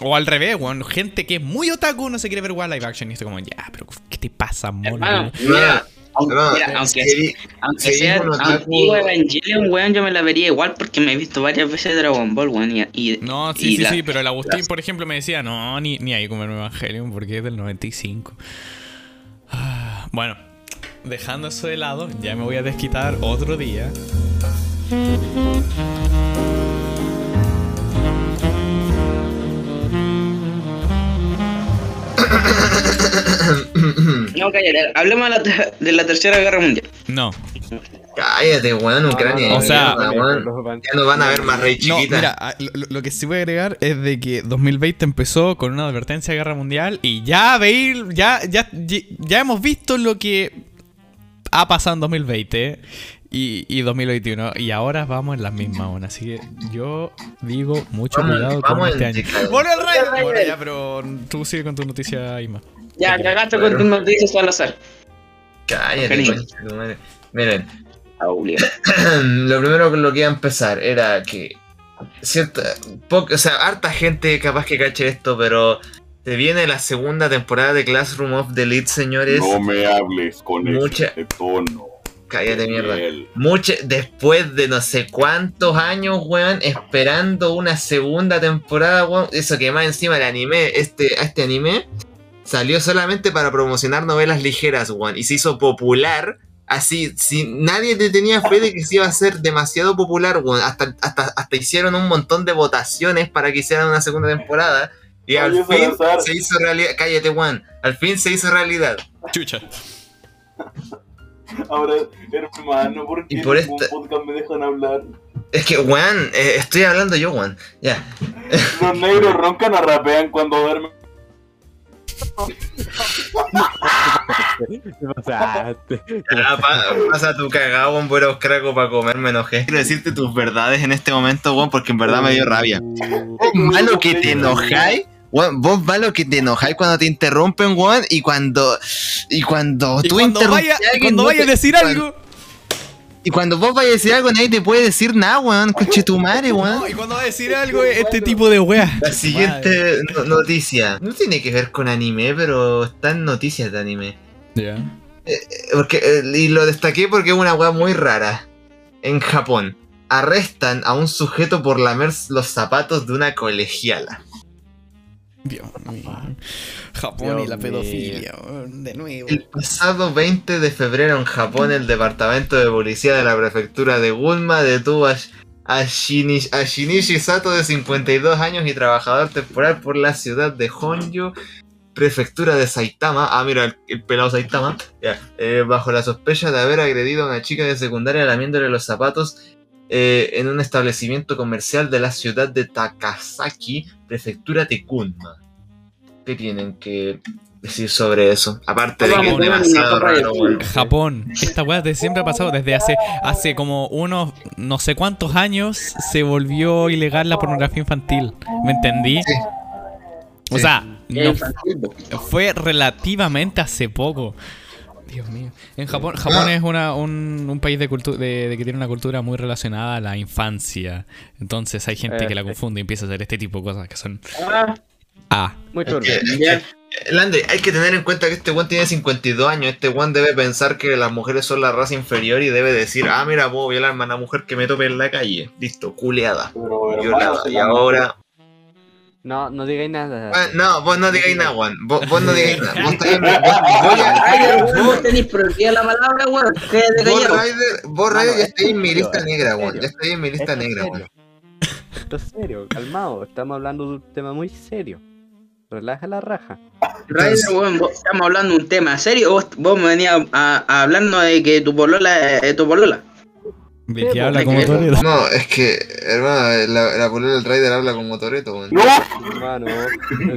o al revés, weón. Gente que es muy otaku no se quiere ver weas live action. Y esto como, ya, pero ¿qué te pasa, mono? Hermano, No, mira, aunque, no, mira, aunque, sea antiguo Evangelion, weón, yo me la vería igual porque me he visto varias veces Dragon Ball, weón. Y, y- No, y sí, sí, la- sí, pero el Agustín, las- por ejemplo, me decía, no, ni, ni ahí comer Evangelion porque es del 95. Ah, Bueno, dejando eso de lado, ya me voy a desquitar otro día. No, cállate, hablemos de la, de la Tercera Guerra Mundial. No, Cállate, weón, Ucrania. O sea- mierda. Ya no van a ver más rey no, chiquita. mira, ah, lo, que sí voy a agregar es de que 2020 empezó con una advertencia de guerra mundial y ya veis, ya, ya, ya, hemos visto lo que ha pasado en 2020 y, y 2021 y ahora vamos en las mismas aún, así que yo digo mucho Vamos- cuidado vamos con este año. ¡Volve el rey! Bueno, ya, pero tú sigue con tu noticia, Isma. Ya, cagaste con tus noticias al azar. Cállate, madre. Miren, Ah, (clears throat) lo primero con lo que iba a empezar era que cierta, o sea, harta gente capaz que cache esto, pero se viene la segunda temporada de Classroom of the Elite, señores. No me hables con Mucha- este tono. Cállate mierda. Mucho, después de no sé cuántos años, weón, esperando una segunda temporada, weón. Eso que más encima el anime, este, este anime, salió solamente para promocionar novelas ligeras, weón. Y se hizo popular. Así, si nadie te tenía fe de que se iba a ser demasiado popular, weón. Hasta, hasta, hasta hicieron un montón de votaciones para que hicieran una segunda temporada. Y al fin se hizo realidad. Cállate, weón. Al fin se hizo realidad. Chucha. Ahora, hermano, ¿por qué Y por esta- podcast me dejan hablar? Es que, weón, eh, estoy hablando yo, weón. Ya. Los negros roncan o rapean cuando duermen. ¿Qué pasaste? Pa- pasa tu cagado, weón, voy a buscar algo para comer, me enojé. Quiero decirte tus verdades en este momento, weón, porque en verdad me dio rabia. Uh, Vos malo que te enojáis, weón, vos malo que te enojáis cuando te interrumpen, weón, y cuando, y cuando Y tú cuando interrumpes vaya, a alguien, cuando no vaya a decir cuando- algo. Y cuando vos vayas a decir algo, nadie te puede decir nada, weón, (laughs) coche tu madre, weón. No, y cuando va a decir algo, este tipo de weas. La siguiente no- noticia, no tiene que ver con anime, pero está en noticias de anime. Ya. Porque, eh, y lo destaqué porque es una weá muy rara. En Japón, arrestan a un sujeto por lamer los zapatos de una colegiala. Dios mío. Japón y la pedofilia, de nuevo. El pasado 20 de febrero en Japón, el departamento de policía de la prefectura de Gunma detuvo a, Sh- a, Shinichi, a Shinichi Sato de 52 años y trabajador temporal por la ciudad de Honjo, prefectura de Saitama. Ah, mira, el, el pelado Saitama. Eh, bajo la sospecha de haber agredido a una chica de secundaria lamiéndole los zapatos eh, en un establecimiento comercial de la ciudad de Takasaki, prefectura de Gunma. ¿Qué tienen que decir sobre eso? Aparte de que es demasiado raro. Japón, esta weá de siempre ha pasado desde hace hace como unos no sé cuántos años se volvió ilegal la pornografía infantil. ¿Me entendí? Sí. O Sí. sea, no fue relativamente hace poco. Dios mío. En Japón, Japón Ah. es una, un, un país de, cultu- de, de que tiene una cultura muy relacionada a la infancia. Entonces hay gente que la Eh, confunde y empieza a hacer este tipo de cosas que son Ah, Ah. Muy Es turbio. Landry, hay que tener en cuenta que este one tiene 52 años. Este one debe pensar que las mujeres son la raza inferior y debe decir, ah, mira, puedo violar a una mujer que me tope en la calle. Listo, culeada. Pero, Violada. Y ahora... No, no digáis nada. Ah, no, vos no digáis nada, one. Vos, vos no digáis nada. Vos, estáis- vos- tenés prohibida la palabra, weón. Vos. Ryder, vos, Ryder, ya estáis en mi lista negra, one. Ya estáis en mi lista negra, one. Esto es serio, calmado. Estamos hablando de un tema muy serio. Relaja la raja. Ryder, weón, vos- estamos hablando de un tema serio. Vos, vos me venías a, a hablarnos de que tu polola es tu polola. ¿De qué Sí, habla pues, como Toreto? No, es que, hermano, la, la polera del Ryder habla como Toreto. ¡No! Hermano,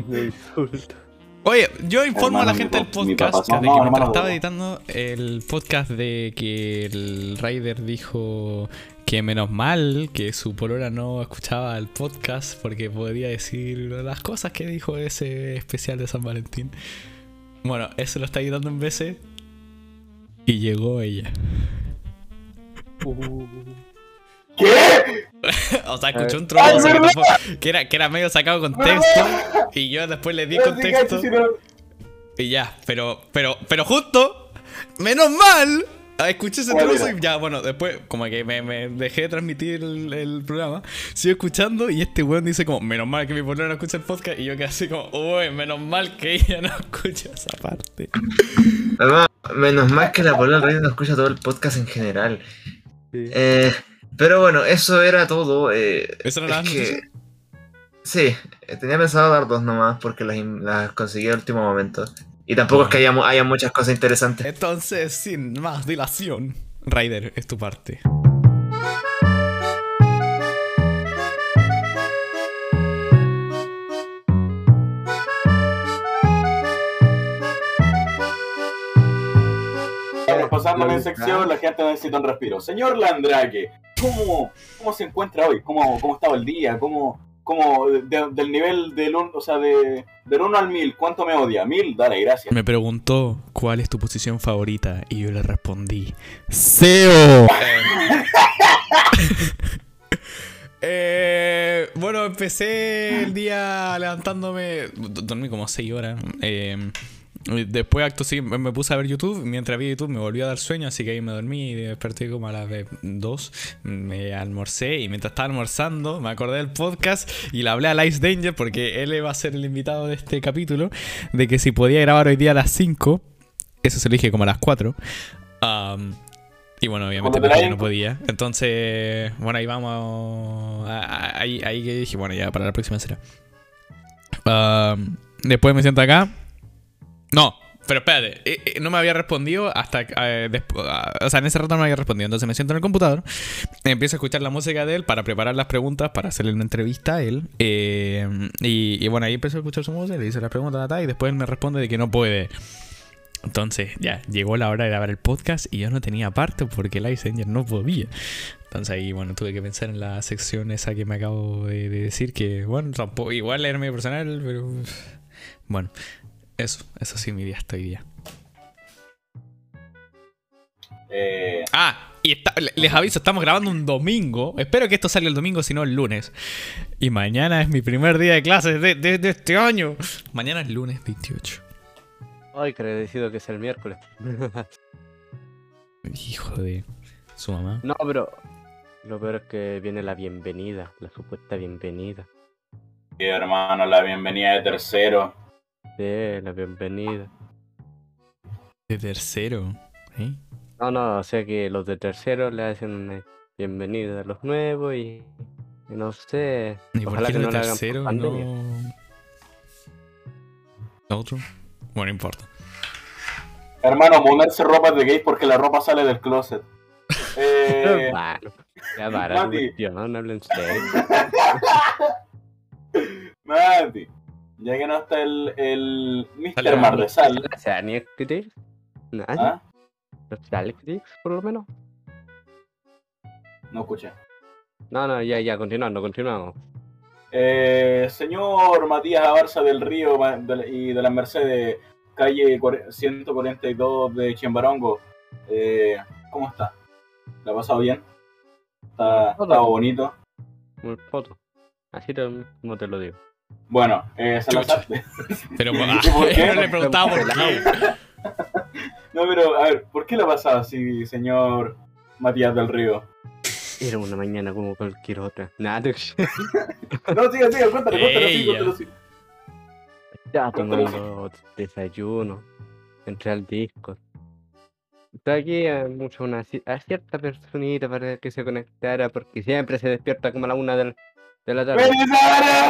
me insulta. Oye, yo informo a la gente del podcast que de no, que hermano, mientras estaba editando el podcast de que el Rider dijo que menos mal que su polora no escuchaba el podcast porque podía decir las cosas que dijo ese especial de San Valentín. Bueno, eso lo está editando en veces. Y llegó ella. ¿Qué? (laughs) O sea, escuchó un ¡Ay, trozo que, era, que era medio sacado contexto. Y yo después le di No, contexto. no- Y ya, pero, pero, pero justo, menos mal, escuché ese ¿Cuál trozo y ya, bueno, después como que me, me dejé de transmitir el, el programa, sigo escuchando y este weón dice como, menos mal que mi polera no escucha el podcast y yo quedé así como, uy, menos mal que ella no (laughs) escucha esa parte. Además, menos mal que la Radio no escucha todo el podcast en general. Sí. Eh, pero bueno, eso era todo. eh, ¿Eso no era es que-? Sí, eh, tenía pensado dar dos nomás porque las, las conseguí al último momento. Y tampoco es que haya, haya muchas cosas interesantes. Entonces, sin más dilación, Ryder, es tu parte. Pasando a mi sección, la gente necesita un respiro. Señor Landraque, ¿cómo, cómo se encuentra hoy? ¿Cómo, cómo estaba el día? ¿Cómo, cómo de- del nivel del, un- o sea, de, del 1 al 1000, ¿cuánto me odia? ¿1000? Dale, gracias. Me preguntó cuál es tu posición favorita y yo le respondí SEO. (laughs) Eh, bueno, empecé el día levantándome, dormí como 6 horas. eh, después acto sí, me puse a ver YouTube. Mientras vi YouTube me volvió a dar sueño, así que ahí me dormí y desperté como a las 2. Me almorcé y mientras estaba almorzando me acordé del podcast y le hablé a Lice Danger porque él iba a ser el invitado de este capítulo. De que si podía grabar hoy día a las 5, eso se lo dije como a las 4. am, y bueno, obviamente que no podía. Entonces, bueno, ahí vamos. a- a- Ahí, ahí que dije, bueno, ya para la próxima será. Después me siento acá. No, pero espérate, eh, eh, no me había respondido hasta. eh, despu- ah, o sea, en ese rato no me había respondido. Entonces me siento en el computador, empiezo a escuchar la música de él para preparar las preguntas, para hacerle una entrevista a él. eh, y, y bueno, ahí empecé a escuchar su música, le hice las preguntas ta, ta, y después él me responde de que no puede. Entonces, ya, llegó la hora de grabar el podcast y yo no tenía parte porque Live Angel no podía. Entonces ahí, bueno, tuve que pensar en la sección esa que me acabo de, de decir, que, bueno, tampoco, igual era medio personal, pero... Bueno, eso, eso sí mi día hasta hoy día. Eh, Ah, y está- les aviso, estamos grabando un domingo. Espero que esto salga el domingo, si no el lunes. Y mañana es mi primer día de clases de, de- de este año. Mañana es lunes 28. Ay, que agradecido que es el miércoles. (laughs) Hijo de su mamá. no, pero lo peor es que viene la bienvenida, la supuesta bienvenida. sí, hermano, la bienvenida de tercero. Sí, la bienvenida. De tercero. ¿eh? No, no, o sea que los de tercero le hacen una bienvenida a los nuevos y, y no sé. ¿Y por qué que de no tercero pandemia. no... ¿Otro? Bueno, no importa. Hermano, ponerse ropa de gay porque la ropa sale del closet. (laughs) Eh, Bueno, ya para tu Mati. cuestión, no hablen serio. (laughs) Mati, ya que no está el, el Sale Mr. Marresal, O sea, ni Critics, nadie. ¿ah? ¿No sale Critics, por lo menos? No escuché. No, no, ya, ya, continuando, continuamos. Eh, señor Matías Abarza del Río de y de la Mercedes, calle cuare- 142 de Chimbarongo, eh, ¿cómo está? ¿La ha pasado bien? ¿Está, está bonito? Muy foto. Así te- como te lo digo. Bueno, eh, lanzaste. (laughs) Pero (laughs) ¿Y por qué? no (laughs) le preguntaba por qué. No, pero a ver, ¿por qué la ha pasado así, señor Matías del Río? Era una mañana como cualquier otra. Nada, No, siga, siga, cuéntale, cuéntale, sí, Ella. cuéntale, sí. estaba tomando desayuno. Entré al disco. Estoy aquí a, mucho una, a cierta personita para que se conectara porque siempre se despierta como a la una del- de la tarde. ¡Feliz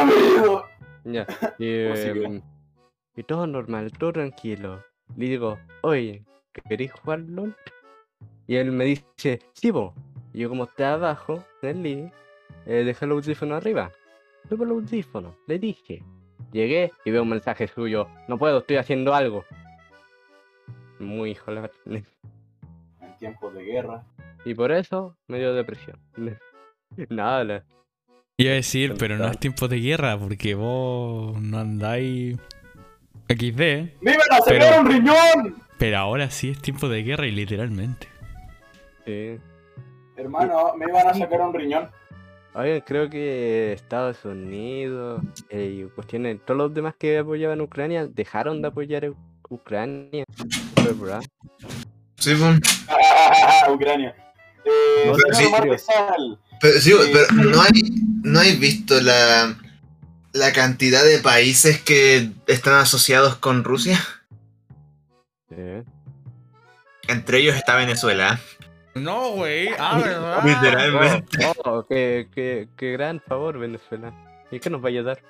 amigo! Ya. (laughs) Y, em, y todo normal, todo tranquilo. Le digo, oye, ¿queréis jugar LOL? Y él me dice, sí, vos. Y yo como está abajo, en el living, eh, dejé el audífono arriba. Tuve el audífono, le dije. Llegué y veo un mensaje suyo, no puedo, estoy haciendo algo. Muy hijo En tiempos de guerra. Y por eso me dio depresión. (laughs) Nada, Iba a decir, pero no es tiempo de guerra, porque vos no andáis XD, ¡Me iban a sacar Pero- un riñón! pero ahora sí es tiempo de guerra y literalmente. Sí. Hermano, me iban a sacar un riñón. Oigan, creo que Estados Unidos eh, y cuestiones, todos los demás que apoyaban a Ucrania dejaron de apoyar a Ucrania. Verdad. Sí, pum. (laughs) Ucrania. Eh, No, sí, Pero, sí, Eh, pero ¿no hay, ¿no hay visto la, la cantidad de países que están asociados con Rusia? Sí. Entre ellos está Venezuela. No, güey. Ah, (laughs) ¿verdad? Literalmente. Oh, oh, qué, qué, qué gran favor, Venezuela. ¿Y qué nos vaya a dar?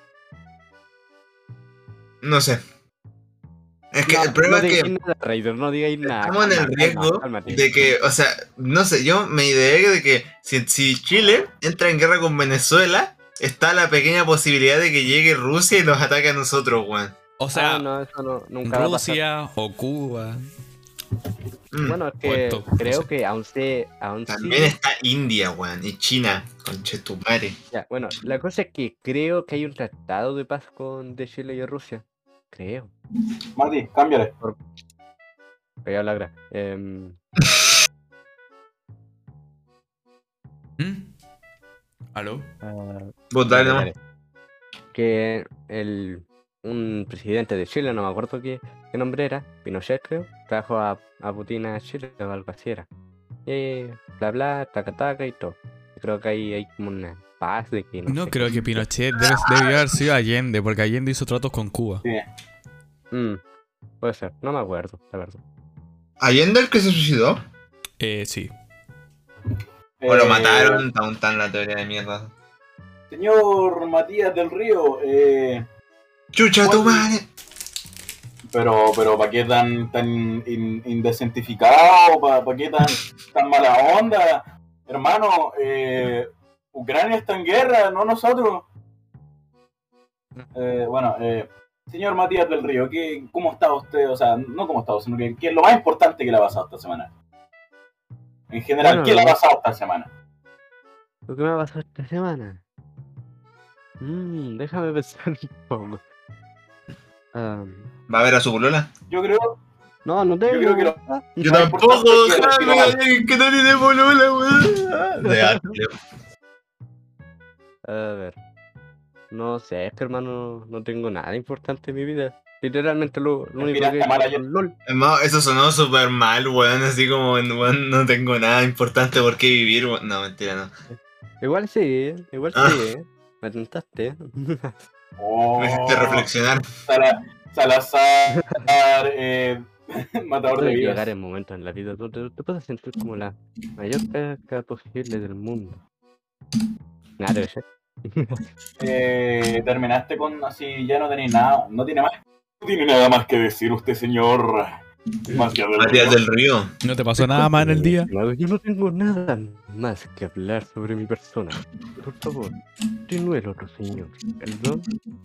No sé. Es que No, el problema no es que nada, Raider, no digáis nada. estamos en el riesgo calma, de que, o sea, no sé, yo me ideé de que si, si Chile entra en guerra con Venezuela, está la pequeña posibilidad de que llegue Rusia y nos ataque a nosotros, weón. O sea, Ah, no, eso no, nunca va a pasar. Rusia o Cuba. Mm. Bueno, es que Puerto, no creo sé. que aún se. Aún También sí- está India, weón, y China, conchetumare. Ya, bueno, la cosa es que creo que hay un tratado de paz con de Chile y Rusia. Creo. Marty, cámbiale. Voy a hablar. em, ¿Mm? ¿Aló? ah, Vos dale Dale. Que el, un presidente de Chile, no me acuerdo qué, qué nombre era, Pinochet creo, trajo a, a Putin a Chile o algo así era. Y bla bla, taca taca y todo. Creo que ahí hay como una paz de que no, No sé creo qué. que Pinochet debe, debió haber sido Allende, porque Allende hizo tratos con Cuba. Sí. Mm, puede ser, no me acuerdo, la verdad. ¿Allende el que se suicidó? Eh, sí. ¿O lo Eh, mataron? Tan tan la teoría de mierda. Señor Matías del Río, eh, ¡Chucha tu madre! pero, pero ¿para qué tan, tan in- indesentificado? ¿Para qué tan, tan mala onda? Hermano, eh, Ucrania está en guerra, no nosotros. Eh, bueno, eh, señor Matías del Río, ¿qué, ¿cómo está usted? O sea, no cómo está, sino que, ¿qué es lo más importante que le ha pasado esta semana? En general, Bueno, ¿qué le ha pasado esta semana? ¿Lo que me ha pasado esta semana? Mmm, déjame pensar un poco. ¿Va a ver a su polola? Yo creo, no, no tengo. creo que lo- ah, Yo tampoco, que que no tiene polola, weón. De arte. A ver. No sé, es que hermano, no tengo nada importante en mi vida. Literalmente lo, lo único que es. LOL. Hermano, eso sonó súper mal, weón. Así como, weón, no tengo nada importante por qué vivir, weón. No, mentira, no. Igual sí, igual Ah. sí. Me tentaste. oh, Me hiciste reflexionar. Sala- Salazar, eh, (laughs) matador de vidas. llegar en momentos en la vida donde te puedes sentir como la mayor caca posible del mundo. Nada, debe ser. Eh, terminaste con así, ya no tenéis nada, no tiene más. No tiene nada más que decir usted, señor Matías del del Río. ¿No te pasó nada más en el día? Yo no tengo nada más que hablar sobre mi persona. Por favor, continúe el otro señor. Perdón.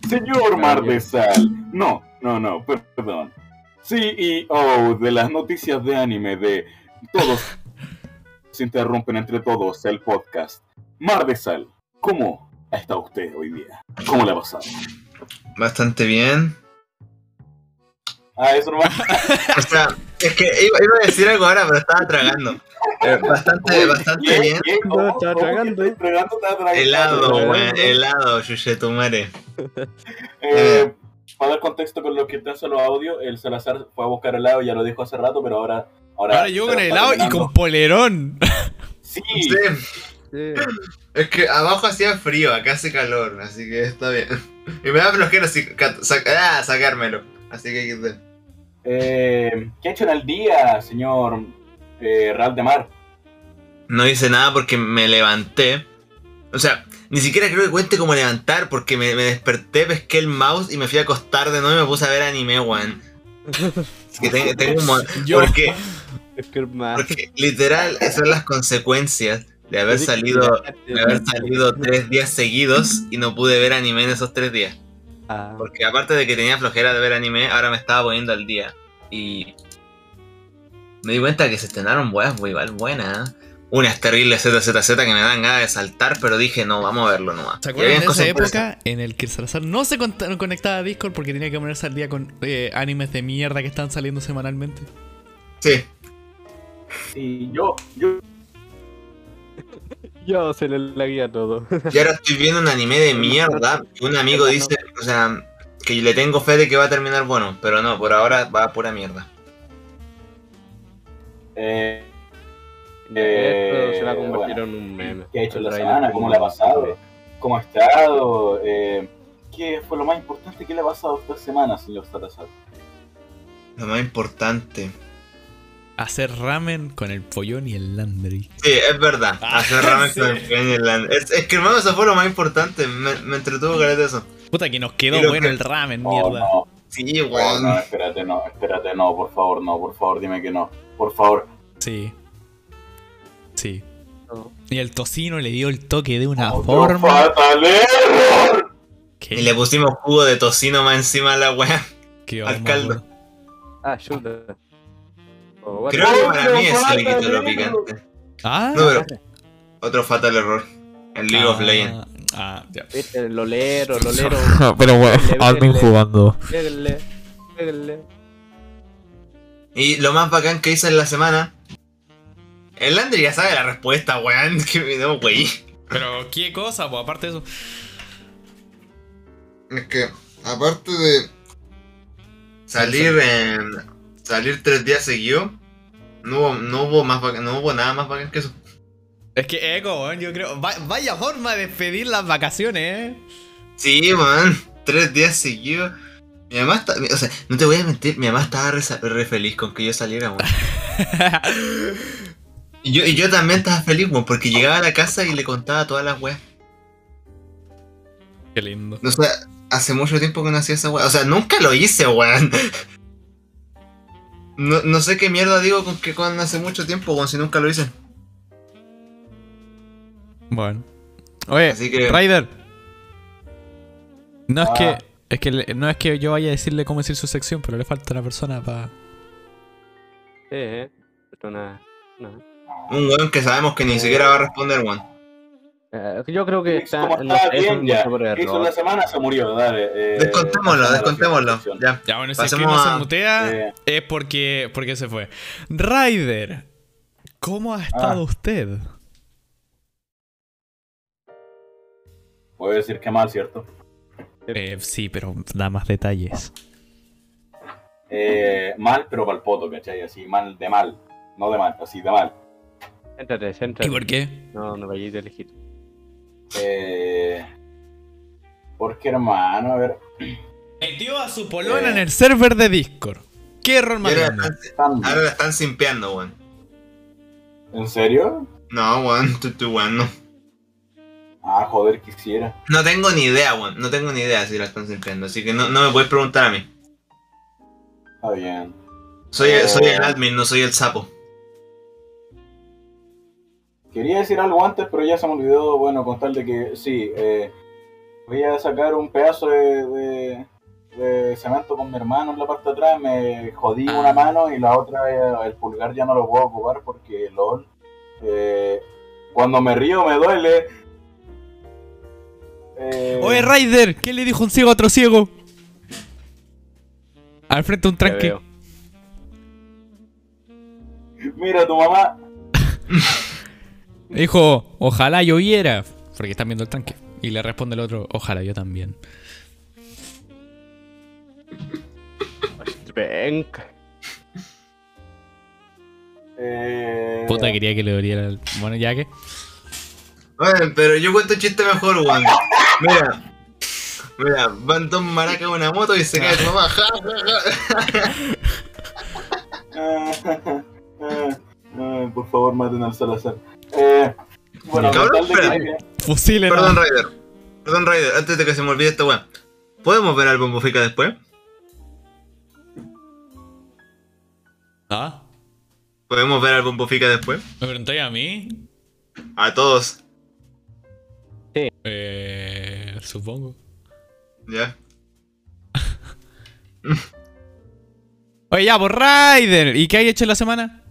Señor Mar de Sal. No, no, no, perdón. CEO de las noticias de anime de Todos (laughs) se interrumpen entre todos el podcast. Mar de Sal, ¿cómo ha estado usted hoy día? ¿Cómo le ha pasado? Bastante bien. Ah, eso nomás. (laughs) O sea, es que iba, iba a decir algo ahora, pero estaba tragando. Eh, bastante, bastante ¿Qué? bien. No, estaba ¿Cómo que tragando, eh. tragando? Estaba tragando. Helado, Tragando. weón. Helado, Yuyetumare. Eh, para dar contexto con lo que está en los audios, el Salazar fue a buscar helado, ya lo dijo hace rato, pero ahora. Ahora, Ahora yo con helado y con polerón. Sí, Sí, Sí. es que abajo hacía frío, acá hace calor, así que está bien. Y me da flojera así, ca- sac- ah, sacármelo. Así que quité. Eh, ¿Qué ha hecho en el día, señor eh, Real de Mar? No hice nada porque me levanté. O sea, ni siquiera creo que cuente como levantar porque me, me desperté, pesqué el mouse y me fui a acostar de nuevo y me puse a ver anime, weón. Es que tengo, tengo un (laughs) Yo. Porque, Es que hermano. porque literal, esas son las consecuencias de haber salido, de haber salido tres días seguidos y no pude ver anime en esos tres días. Ah, Porque aparte de que tenía flojera de ver anime, ahora me estaba poniendo al día. Y me di cuenta que se estrenaron weas muy igual buenas. ¿eh? unas terribles ZZZ que me dan ganas de saltar, pero dije, no, vamos a verlo nomás. ¿Se acuerdan de esa época en el que el Salazar no se conectaba a Discord porque tenía que ponerse al día con eh, animes de mierda que estaban saliendo semanalmente? Sí, Y yo, yo, Yo se le laguía todo. (laughs) y ahora estoy viendo un anime de mierda. Y un amigo dice, o sea, que le tengo fe de que va a terminar bueno, pero no, por ahora va a pura mierda. eh, Esto se va a Eh, convertir bueno, en un meme. ¿Qué ha hecho la semana? ¿Cómo le ha pasado? ¿Cómo ha estado? Eh, ¿Qué fue lo más importante que le ha pasado esta semana, señor Salazar? Lo más importante. Hacer ramen con el pollón y el landry. Sí, es verdad. Ah, Hacer ramen sí. con el pequeño Irlanda. Es, es que hermano, eso fue lo más importante. Me, me entretuvo caleta eso. Puta que nos quedó Y bueno que- el ramen, Oh, mierda. no, Sí, oh, weón. no, espérate, no, espérate, no, por favor, no, por favor, dime que no. Por favor. Sí. Sí. No. Y el tocino le dio el toque de una Otro forma fatal error. Y le pusimos jugo de tocino más encima a la weá. al caldo. Ah, shoulder. Oh, Creo que para mí fatal le quitó lo picante. Ah, No, pero otro fatal error. El League of ah, Legends. Ah, ya. Viste, el olero, el olero. (laughs) pero bueno, pégale. jugando. Pégale, pégale. Y lo más bacán que hice en la semana. El Landry ya sabe la respuesta, weón. Que me no, wey. Pero, ¿qué cosa? Pues aparte de eso. Es que, aparte de salir en. Salir tres días seguidos, no hubo, no hubo más no hubo nada más bacán que eso. Es que, Eco, weón, yo creo. va- vaya forma de despedir las vacaciones, eh. Sí, man, tres días seguidos. Mi mamá está, o sea, no te voy a mentir, mi mamá estaba re feliz con que yo saliera, weón. (laughs) Y yo, y yo también estaba feliz, weón, porque llegaba a la casa y le contaba todas las weas. Qué lindo. O sea, hace mucho tiempo que no hacía esa wea. O sea, nunca lo hice, weón. No, no sé qué mierda digo con que con hace mucho tiempo, weón, si nunca lo hice. Bueno. Oye, Así que- Ryder. No es Ah. que. Es que no es que yo vaya a decirle cómo decir su sección, pero le falta una persona para. Eh, eh. No. Un weón que sabemos que ni siquiera va a responder, weón. Eh, yo creo que está. Como es bien un ya. Hizo una semana, se murió, dale. eh, Descontémoslo, descontémoslo. Ya. Ya, bueno, si es que no se a- mutea, Eh, es porque, porque se fue. Ryder, ¿cómo ha estado usted? Voy a decir que mal, ¿cierto? Eh, sí, pero da más detalles. Eh, mal, pero para el poto, ¿cachai? Así, mal de mal. No de mal, así de mal. Céntrate, ¿Y céntrate. por qué? No, no vayáis a elegir. Eh, porque, hermano, a ver. Metió a su polona Eh. en el server de Discord. ¿Qué error más ahora, grande? están- ahora la están simpeando, weón. ¿En serio? No, weón, tú, tú, weón, no. Ah, joder, quisiera. No tengo ni idea, weón. No tengo ni idea si la están simpeando. Así que no, no me puedes preguntar a mí. Está bien. Soy, Eh. soy el admin, no soy el sapo. Quería decir algo antes, pero ya se me olvidó, bueno, con tal de que sí, eh, voy a sacar un pedazo de, de- de cemento con mi hermano en la parte de atrás, me jodí Ah. una mano y la otra, eh, el pulgar ya no lo puedo ocupar porque LOL. eh, cuando me río me duele. Eh, Oye, Ryder, ¿qué le dijo un ciego a otro ciego? Al frente de un tranque. mira, tu mamá. (laughs) Dijo, ojalá lloviera. Porque están viendo el tranque. Y le responde el otro, ojalá yo también. Venga. Eh, Puta, quería que le doliera el... Bueno, ya que... Bueno, pero yo cuento chiste mejor, weón. Mira. Mira, van dos maracas en una moto y se cae mamá. Ja, ja, ja. Ah, (laughs) por favor, maten al Salazar. Eh, bueno, Cabrón. Fusile, Perdón, no. Ryder. Perdón, Ryder, antes de que se me olvide esta weón. ¿Podemos ver al Bombo Fica después? ¿Ah? ¿Podemos ver al Bombo Fica después? ¿Me preguntáis a mí? A todos. Eh... Supongo. Ya. (laughs) Oye, ya, por Ryder. ¿Y qué hay hecho en la semana?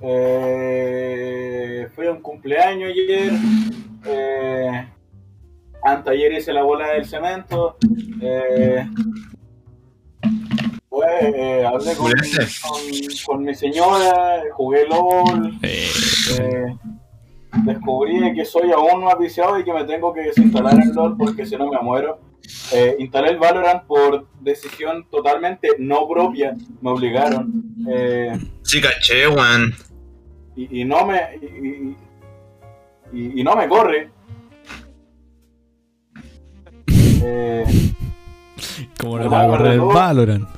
Eh, fui a un cumpleaños ayer. Eh, anteayer hice la bola del cemento. Eh, pues, eh, hablé con, con- con mi señora, jugué LOL. Eh, eh, descubrí que soy aún más viciado y que me tengo que desinstalar el LOL porque si no me muero. Eh, instalé el Valorant por decisión totalmente no propia, me obligaron. Eh, Sí, caché, weón. y, y no me y, y- no me corre. Eh, ¿Cómo no te va a correr el Valorant?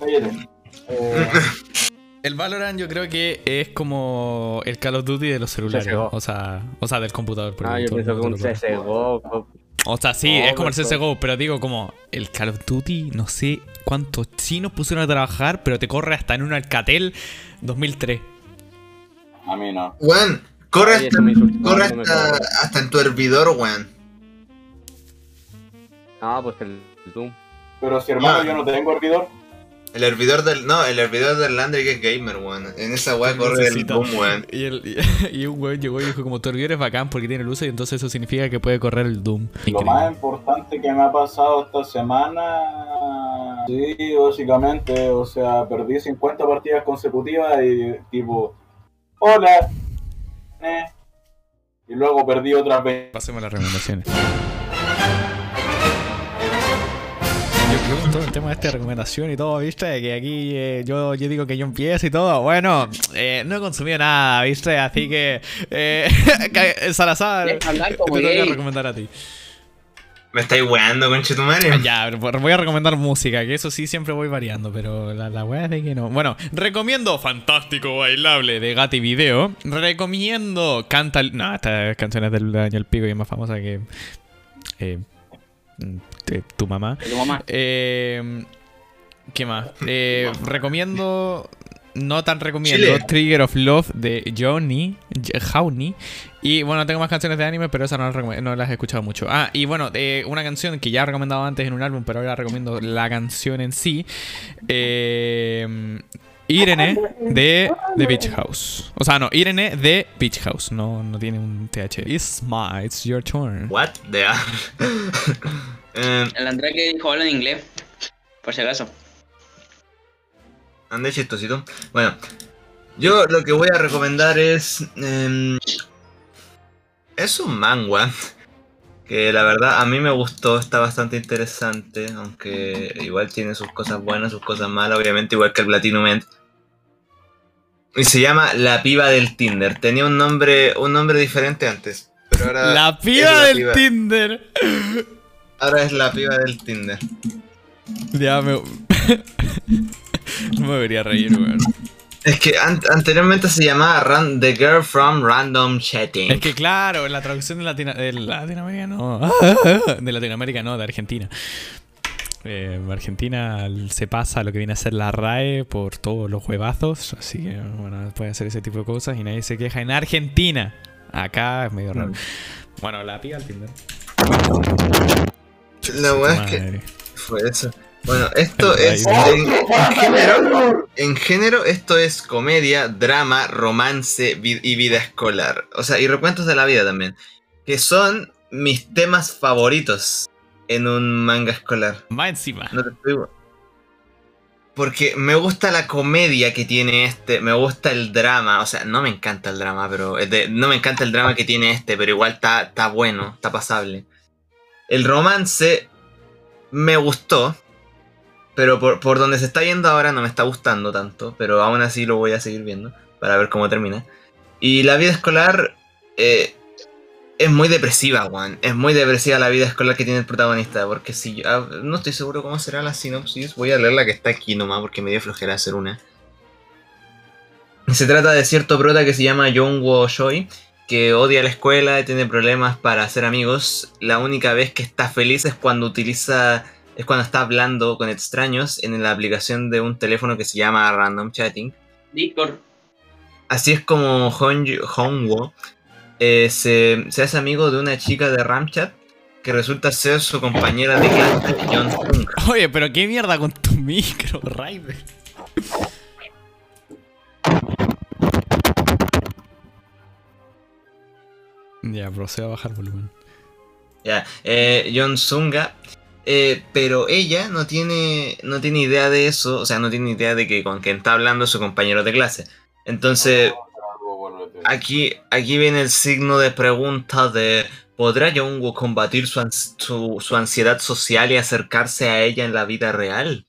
cállate. Eh, El Valorant yo creo que es como el Call of Duty de los celulares. CSGO. O sea, o sea, del computador. porque Ah, yo pienso que un lo. CSGO. O sea, sí, No, es como el pero- CSGO, pero digo como el Call of Duty, no sé cuántos chinos pusieron a trabajar, pero te corre hasta en un Alcatel 2003. a mí no. Weón, corre, Ay, hasta, corre hasta, hasta en tu hervidor, weón. Ah, pues el Doom. Pero si hermano Ah. yo no tengo hervidor, El hervidor del. No, el hervidor del Landry que es gamer, weón. En esa weá corre el boom, weón. Y, el- y- (laughs) y un weón llegó y dijo como tu servidor es bacán porque tiene luz y entonces eso significa que puede correr el Doom. Lo más importante que me ha pasado esta semana, sí, básicamente, o sea, perdí 50 partidas consecutivas y tipo, hola, eh, y luego perdí otras 20. Pasemos a las recomendaciones. Todo el tema de esta recomendación y todo, ¿viste? Que aquí eh, yo, yo digo que yo empiezo y todo. Bueno, eh, no he consumido nada, ¿viste? Así que... Eh, (laughs) que- Salazar, te tengo que recomendar a ti. Me estáis weando, conchetumare. Ya, voy a recomendar música, que eso sí siempre voy variando, pero la, la weá es de que no. Bueno, recomiendo Fantástico Bailable de Gati Video. Recomiendo Canta. No, esta canción es del año el pico y es más famosa que. eh, tu mamá. Tu mamá. Eh, ¿Qué más? Eh, recomiendo. No tan recomiendo Chile. Trigger of Love de Johnny, J- Jauni. Y bueno, tengo más canciones de anime, pero esas no no las he escuchado mucho. Ah, y bueno, eh, una canción que ya he recomendado antes en un álbum, pero ahora recomiendo la canción en sí. Eh, Irene de The Beach House. O sea, no, Irene de Beach House. No, no tiene un TH. It's my, it's your turn. What the (laughs) eh, El André que dijo habla en inglés. Por si acaso. Ande chistosito. Bueno, yo lo que voy a recomendar es. em, es un manga. Que la verdad a mí me gustó, está bastante interesante. Aunque igual tiene sus cosas buenas, sus cosas malas, obviamente, igual que el Platinum End. Y se llama La Piba del Tinder. Tenía un nombre, un nombre diferente antes. Pero ahora La piba la del piba- Tinder. Ahora es la piba del Tinder. Ya me. no (laughs) me debería reír, weón. Es que an- anteriormente se llamaba Ran- The Girl from Random Chatting. Es que claro, en la traducción de, Latina- de Latinoamérica no. (laughs) De Latinoamérica no, de Argentina. Eh, Argentina se pasa lo que viene a ser la RAE por todos los huevazos. Así que, bueno, puede hacer ese tipo de cosas y nadie se queja en Argentina. Acá es medio raro. Bueno, la piba al Tinder. La weá es que fue eso. Bueno, esto (laughs) es en, en género, en género esto es comedia, drama, romance y vida escolar. O sea, y recuentos de la vida también. Que son mis temas favoritos en un manga escolar. Más encima. No te estoy- Porque me gusta la comedia que tiene este, me gusta el drama, o sea, no me encanta el drama, pero de- no me encanta el drama que tiene este, pero igual está, está bueno, está pasable. El romance me gustó, pero por, por donde se está yendo ahora no me está gustando tanto, pero aún así lo voy a seguir viendo para ver cómo termina. Y la vida escolar eh, es muy depresiva, Juan. Es muy depresiva la vida escolar que tiene el protagonista. Porque si yo, ah, no estoy seguro cómo será la sinopsis, voy a leer la que está aquí nomás porque me dio flojera hacer una. Se trata de cierto prota que se llama Jongwo Choi, que odia la escuela y tiene problemas para hacer amigos. La única vez que está feliz es cuando utiliza. es cuando está hablando con extraños en la aplicación de un teléfono que se llama Random Chatting. Discord. Así es como Hong- Hongwo eh, se, se hace amigo de una chica de Ramchat que resulta ser su compañera de clase, John Sung. Oye, pero qué mierda con tu micro, (laughs) Raider. Ya, procedo a bajar volumen. Ya, eh, Jon Sunga. eh, pero ella no tiene, no tiene idea de eso, o sea, no tiene idea de que con quien está hablando es su compañero de clase. Entonces, aquí, aquí viene el signo de pregunta de ¿podrá Jungwoo combatir su, ans- su, su ansiedad social y acercarse a ella en la vida real?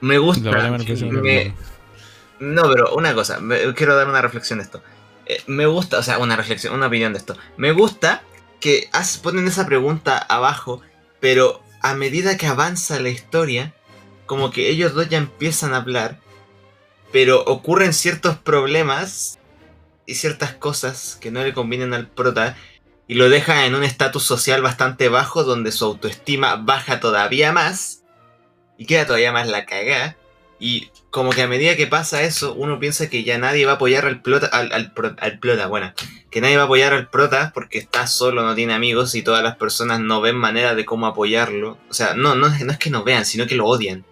Me gusta. Me no, pero una cosa, me- quiero dar una reflexión de esto. Eh, me gusta, o sea, una reflexión, una opinión de esto. Me gusta que haz- ponen esa pregunta abajo, pero a medida que avanza la historia, como que ellos dos ya empiezan a hablar, pero ocurren ciertos problemas y ciertas cosas que no le convienen al prota y lo deja en un estatus social bastante bajo donde su autoestima baja todavía más y queda todavía más la cagada. Y como que a medida que pasa eso, uno piensa que ya nadie va a apoyar al prota, al, al, al prota, bueno, que nadie va a apoyar al prota porque está solo, no tiene amigos y todas las personas no ven manera de cómo apoyarlo. O sea, no, no, no es que no vean, sino que lo odian.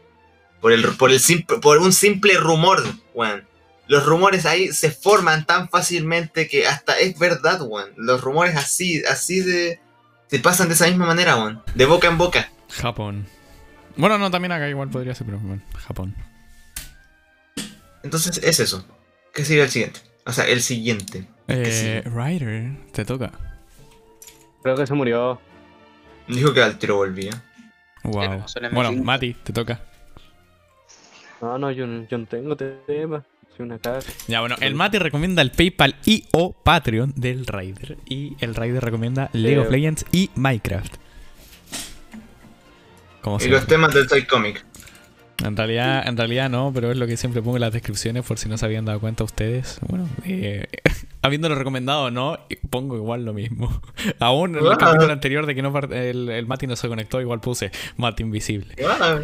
Por, el, por, el simple, por un simple rumor, weón. Los rumores ahí se forman tan fácilmente que hasta es verdad, weón. Los rumores así, así de... Se pasan de esa misma manera, weón. De boca en boca. Japón. Bueno, no, también acá igual podría ser, pero bueno, Japón. Entonces es eso. ¿Qué sería el siguiente? O sea, el siguiente. Eh, Ryder, te toca. Creo que se murió. Dijo que al tiro volvía. Wow. Bueno. Mati, te toca. No, no, yo, no- yo no tengo tema. Soy una cara. Ya, bueno, el Mati recomienda el PayPal y o Patreon del Ryder. Y el Ryder recomienda League of. Legends y Minecraft. Como Y siempre. los temas del Toy Comic. En realidad, en realidad no, pero es lo que siempre pongo en las descripciones por si no se habían dado cuenta ustedes. Bueno, eh, (laughs) habiéndolo recomendado o no, pongo igual lo mismo. (laughs) Aún en el Ah. capítulo anterior de que no el, el Mati no se conectó, igual puse Mati invisible. Ah,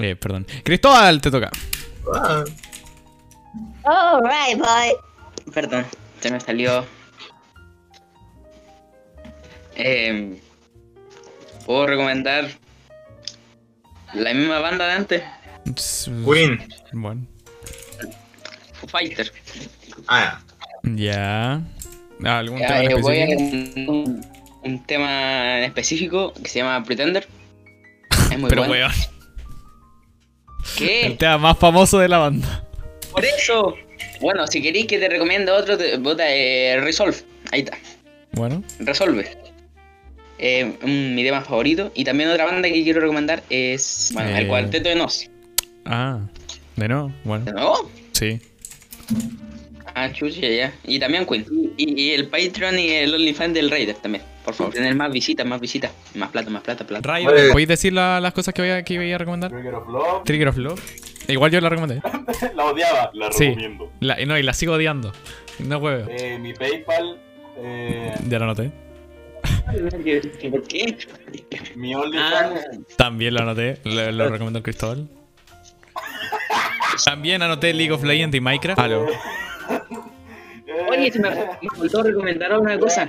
Eh, perdón. Cristóbal, te toca. ah. Alright, boy. Perdón, se me salió. Em, Puedo recomendar la misma banda de antes, Queen. Bueno. Fighter. Ah, Ya. ¿Algún Ya, tema en eh, voy a específico? un, un tema en específico que se llama Pretender. Es muy Pero bueno. weón, el ¿Qué? tema más famoso de la banda. Por eso. Bueno, si queréis que te recomiende otro, te, vota eh, Resolve. Ahí está. Bueno. Resolve. Eh, mi tema favorito. Y también otra banda que quiero recomendar es. Bueno, Eh. el Cuarteto de Nos. Ah, de nuevo. Bueno, ¿De nuevo? sí. Ah, chucha, ya. Y también Queen. Y, y el Patreon y el OnlyFans del Raider también. Por favor, tener más visitas, más visitas. Más plata, más plata, plata. Oye. ¿podéis decir la- las cosas que voy a, que iba a recomendar? Trigger of Love. Trigger of Love. Igual yo la recomendé. (laughs) la odiaba, la Sí. recomiendo. La- no, y la sigo odiando. No huevo. Eh, mi PayPal, eh, Ya la anoté. ¿Por qué? mi Ah, OnlyFans. También lo anoté. Lo, lo recomendó Cristóbal. También anoté League of Legends y Minecraft. Eh, oye, se me, me faltó recomendar una cosa.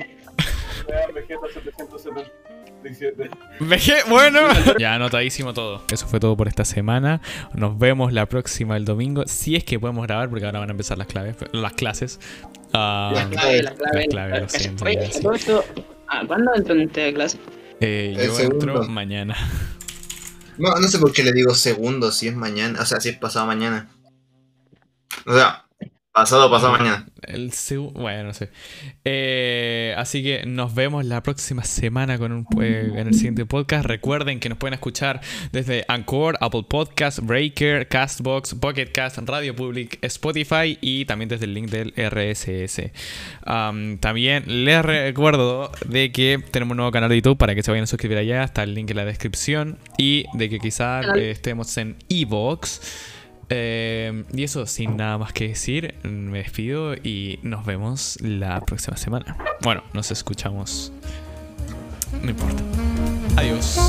Vegeta 777. Vejé, bueno. (laughs) Ya anotadísimo todo. Eso fue todo por esta semana. Nos vemos la próxima el domingo. Si es que podemos grabar, porque ahora van a empezar las claves, las clases. Ah, La clave, la clave. las claves, lo siento, Oye, ya, sí. todo esto. Ah, ¿Cuándo entran ustedes a clase? Eh, El yo segundo. entro mañana. no, no sé por qué le digo segundo si es mañana. O sea, si es pasado mañana. O sea, pasado pasado mañana. El bueno, no sé. Eh, así que nos vemos la próxima semana con un, eh, en el siguiente podcast. Recuerden que nos pueden escuchar desde Anchor, Apple Podcast, Breaker, Castbox, Pocket Cast, Radio Public, Spotify y también desde el link del RSS. Am, también les recuerdo de que tenemos un nuevo canal de YouTube para que se vayan a suscribir allá. Está el link en la descripción. Y de que quizás eh, estemos en Evox. Eh, y eso, sin nada más que decir, me despido y nos vemos la próxima semana. Bueno, nos escuchamos. No importa. Adiós.